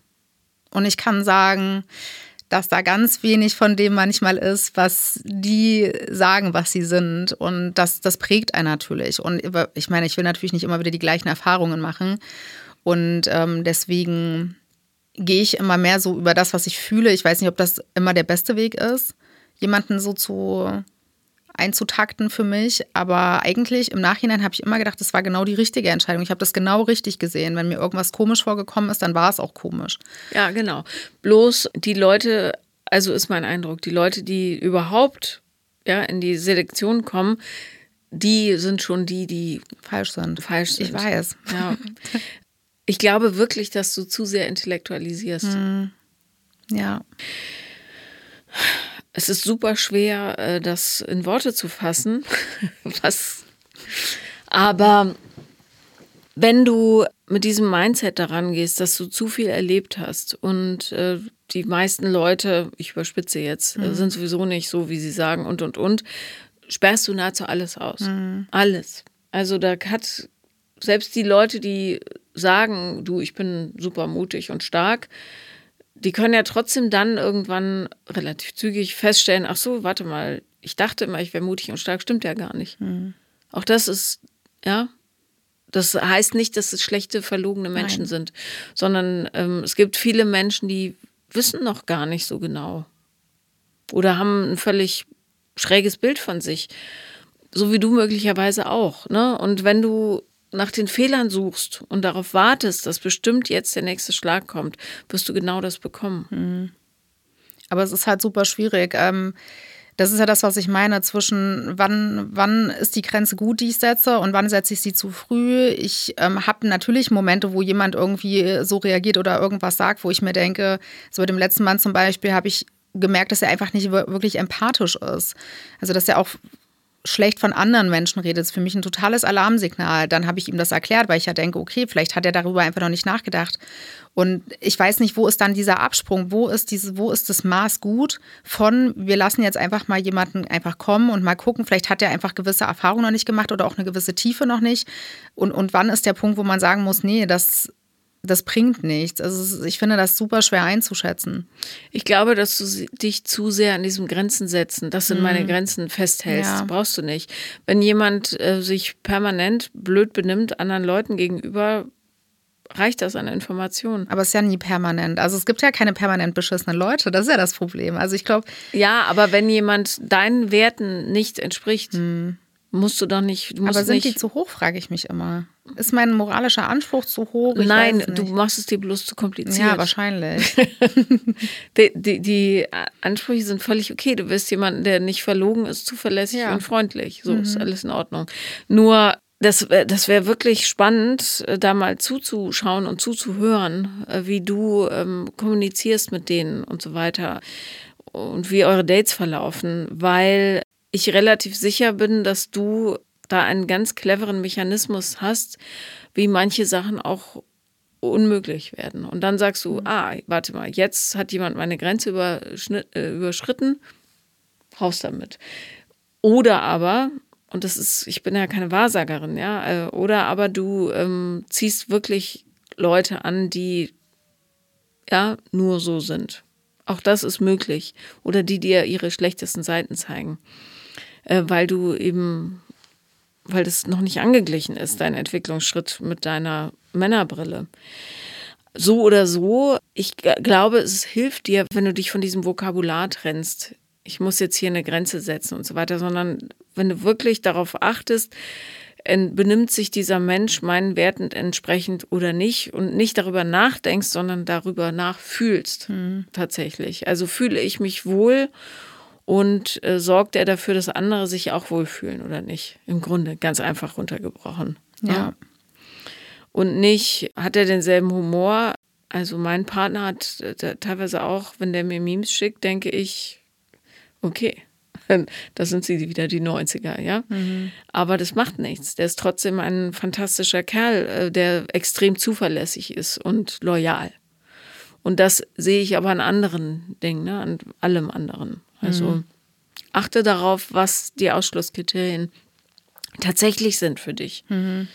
Und ich kann sagen, dass da ganz wenig von dem manchmal ist, was die sagen, was sie sind. Und das, das prägt einen natürlich. Und ich meine, ich will natürlich nicht immer wieder die gleichen Erfahrungen machen. Und ähm, deswegen gehe ich immer mehr so über das, was ich fühle. Ich weiß nicht, ob das immer der beste Weg ist jemanden so zu einzutakten für mich. Aber eigentlich im Nachhinein habe ich immer gedacht, das war genau die richtige Entscheidung. Ich habe das genau richtig gesehen. Wenn mir irgendwas komisch vorgekommen ist, dann war es auch komisch. Ja, genau. Bloß die Leute, also ist mein Eindruck, die Leute, die überhaupt ja, in die Selektion kommen, die sind schon die, die falsch sind. Falsch sind. Ich weiß. Ja. Ich glaube wirklich, dass du zu sehr intellektualisierst. Hm. Ja es ist super schwer, äh, das in Worte zu fassen. Was, aber wenn du mit diesem Mindset daran gehst, dass du zu viel erlebt hast und äh, die meisten Leute, ich überspitze jetzt, mhm. sind sowieso nicht so, wie sie sagen und und und, sperrst du nahezu alles aus. Mhm. Alles. Also da hat selbst die Leute, die sagen, du, ich bin super mutig und stark, die können ja trotzdem dann irgendwann relativ zügig feststellen, ach so, warte mal, ich dachte immer, ich wäre mutig und stark, stimmt ja gar nicht. Mhm. Auch das ist, ja, das heißt nicht, dass es schlechte, verlogene Menschen Nein. sind, sondern ähm, es gibt viele Menschen, die wissen noch gar nicht so genau oder haben ein völlig schräges Bild von sich, so wie du möglicherweise auch. Ne? Und wenn du nach den Fehlern suchst und darauf wartest, dass bestimmt jetzt der nächste Schlag kommt, wirst du genau das bekommen. Mhm. Aber es ist halt super schwierig. Ähm, das ist ja das, was ich meine, zwischen wann, wann ist die Grenze gut, die ich setze und wann setze ich sie zu früh. Ich ähm, habe natürlich Momente, wo jemand irgendwie so reagiert oder irgendwas sagt, wo ich mir denke, so mit dem letzten Mann zum Beispiel habe ich gemerkt, dass er einfach nicht wirklich empathisch ist. Also, dass er auch schlecht von anderen Menschen redet, ist für mich ein totales Alarmsignal. Dann habe ich ihm das erklärt, weil ich ja denke, okay, vielleicht hat er darüber einfach noch nicht nachgedacht. Und ich weiß nicht, wo ist dann dieser Absprung? Wo ist diese, wo ist das Maß gut von, wir lassen jetzt einfach mal jemanden einfach kommen und mal gucken, vielleicht hat er einfach gewisse Erfahrungen noch nicht gemacht oder auch eine gewisse Tiefe noch nicht. Und, und wann ist der Punkt, wo man sagen muss, nee, das das bringt nichts. Also ich finde das super schwer einzuschätzen. Ich glaube, dass du dich zu sehr an diesem Grenzen setzen, das sind mhm. meine Grenzen festhältst. Ja. Brauchst du nicht. Wenn jemand äh, sich permanent blöd benimmt anderen Leuten gegenüber, reicht das an Informationen. Aber es ist ja nie permanent. Also es gibt ja keine permanent beschissenen Leute. Das ist ja das Problem. Also ich glaube. Ja, aber wenn jemand deinen Werten nicht entspricht, mhm. musst du doch nicht. Aber sind nicht die zu hoch, frage ich mich immer. Ist mein moralischer Anspruch zu hoch? Ich Nein, du machst es dir bloß zu kompliziert. Ja, wahrscheinlich. die, die, die, Ansprüche sind völlig okay. Du wirst jemanden, der nicht verlogen ist, zuverlässig ja. und freundlich. So mhm. ist alles in Ordnung. Nur das, das wäre wirklich spannend, da mal zuzuschauen und zuzuhören, äh, wie du ähm, kommunizierst mit denen und so weiter und wie eure Dates verlaufen, weil ich relativ sicher bin, dass du da einen ganz cleveren Mechanismus hast, wie manche Sachen auch unmöglich werden. Und dann sagst du, mhm. ah, warte mal, jetzt hat jemand meine Grenze äh, überschritten, raus damit. Oder aber, und das ist, ich bin ja keine Wahrsagerin, ja, äh, oder aber du ähm, ziehst wirklich Leute an, die ja nur so sind. Auch das ist möglich. Oder die dir ihre schlechtesten Seiten zeigen. Äh, weil du eben weil das noch nicht angeglichen ist, dein Entwicklungsschritt mit deiner Männerbrille. So oder so, ich glaube, es hilft dir, wenn du dich von diesem Vokabular trennst. Ich muss jetzt hier eine Grenze setzen und so weiter, sondern wenn du wirklich darauf achtest, benimmt sich dieser Mensch meinen Werten entsprechend oder nicht und nicht darüber nachdenkst, sondern darüber nachfühlst mhm. tatsächlich. Also fühle ich mich wohl und äh, sorgt er dafür, dass andere sich auch wohlfühlen oder nicht? Im Grunde ganz einfach runtergebrochen. Ja. ja. Und nicht, hat er denselben Humor? Also mein Partner hat äh, teilweise auch, wenn der mir Memes schickt, denke ich, okay, das sind sie wieder die 90er, ja. Mhm. Aber das macht nichts. Der ist trotzdem ein fantastischer Kerl, äh, der extrem zuverlässig ist und loyal. Und das sehe ich aber an anderen Dingen, ne? an allem anderen. Also mhm. achte darauf, was die Ausschlusskriterien tatsächlich sind für dich. Mhm.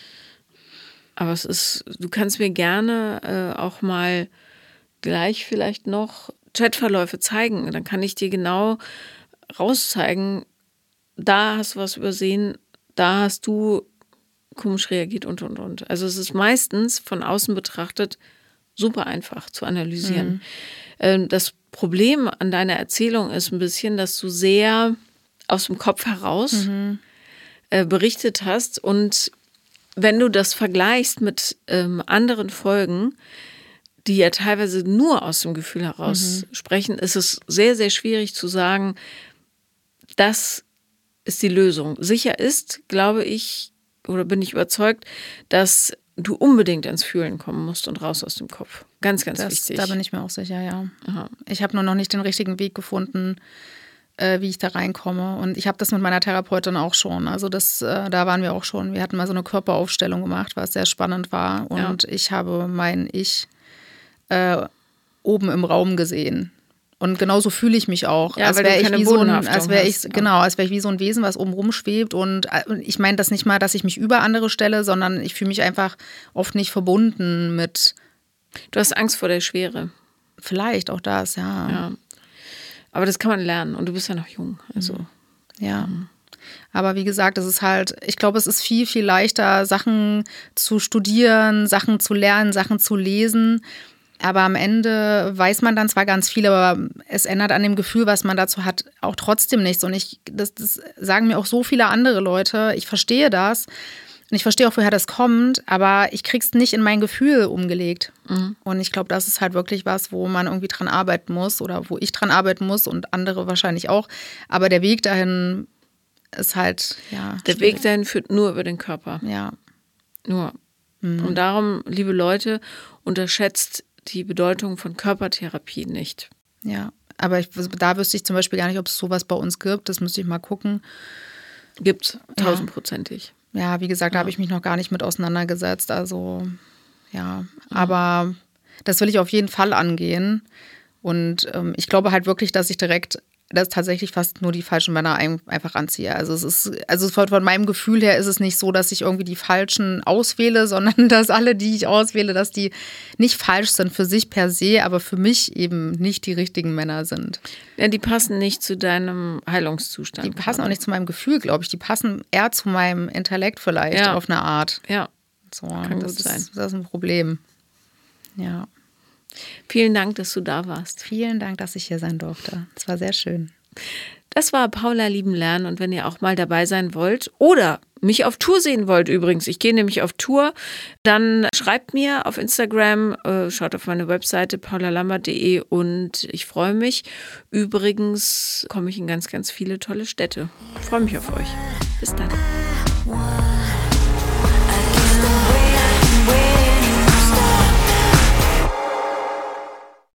Aber es ist, du kannst mir gerne äh, auch mal gleich vielleicht noch Chatverläufe zeigen. Dann kann ich dir genau rauszeigen, da hast du was übersehen, da hast du komisch reagiert und und und. Also es ist meistens von außen betrachtet super einfach zu analysieren. Mhm. Ähm, das Problem an deiner Erzählung ist ein bisschen, dass du sehr aus dem Kopf heraus mhm. äh, berichtet hast. Und wenn du das vergleichst mit ähm, anderen Folgen, die ja teilweise nur aus dem Gefühl heraus mhm. sprechen, ist es sehr, sehr schwierig zu sagen, das ist die Lösung. Sicher ist, glaube ich, oder bin ich überzeugt, dass du unbedingt ins Fühlen kommen musst und raus aus dem Kopf. Ganz, ganz das, wichtig. Da bin ich mir auch sicher, ja. Aha. Ich habe nur noch nicht den richtigen Weg gefunden, äh, wie ich da reinkomme. Und ich habe das mit meiner Therapeutin auch schon. Also das, äh, da waren wir auch schon. Wir hatten mal so eine Körperaufstellung gemacht, was sehr spannend war. Und ja. ich habe mein Ich äh, oben im Raum gesehen. Und genauso fühle ich mich auch, ja, als wäre ich wie so ein, als wäre ich, genau, als wäre ich wie so ein Wesen, was oben rumschwebt. Und äh, ich meine das nicht mal, dass ich mich über andere stelle, sondern ich fühle mich einfach oft nicht verbunden mit. Du hast Angst vor der Schwere. Vielleicht auch das, ja. Ja. Aber das kann man lernen und du bist ja noch jung. Also. Ja. Aber wie gesagt, es ist halt, ich glaube, es ist viel, viel leichter, Sachen zu studieren, Sachen zu lernen, Sachen zu lesen. Aber am Ende weiß man dann zwar ganz viel, aber es ändert an dem Gefühl, was man dazu hat, auch trotzdem nichts. Und ich, das, das sagen mir auch so viele andere Leute. Ich verstehe das. Und ich verstehe auch, woher das kommt, aber ich krieg's nicht in mein Gefühl umgelegt. Mhm. Und ich glaube, das ist halt wirklich was, wo man irgendwie dran arbeiten muss oder wo ich dran arbeiten muss und andere wahrscheinlich auch. Aber der Weg dahin ist halt, ja. Der schwierig. Weg dahin führt nur über den Körper. Ja. Nur. Mhm. Und darum, liebe Leute, unterschätzt die Bedeutung von Körpertherapie nicht. Ja, aber ich, da wüsste ich zum Beispiel gar nicht, ob es sowas bei uns gibt. Das müsste ich mal gucken. Gibt tausendprozentig. Ja. ja, wie gesagt, da habe ich mich noch gar nicht mit auseinandergesetzt. Also, ja, mhm. aber das will ich auf jeden Fall angehen. Und ähm, ich glaube halt wirklich, dass ich direkt dass tatsächlich fast nur die falschen Männer einfach anziehe. Also es ist, also von, von, meinem Gefühl her ist es nicht so, dass ich irgendwie die falschen auswähle, sondern dass alle, die ich auswähle, dass die nicht falsch sind für sich per se, aber für mich eben nicht die richtigen Männer sind. Ja, die passen nicht zu deinem Heilungszustand. Die passen auch nicht zu meinem Gefühl, glaube ich. Die passen eher zu meinem Intellekt vielleicht ja. auf eine Art. Ja. So, Kann das, gut sein. Ist, das ist ein Problem. Ja. Vielen Dank, dass du da warst. Vielen Dank, dass ich hier sein durfte. Es war sehr schön. Das war Paula Lieben Lernen und wenn ihr auch mal dabei sein wollt oder mich auf Tour sehen wollt übrigens, ich gehe nämlich auf Tour, dann schreibt mir auf Instagram, äh, schaut auf meine Webseite paulalambert.de und ich freue mich. Übrigens komme ich in ganz, ganz viele tolle Städte. Ich freue mich auf euch. Bis dann.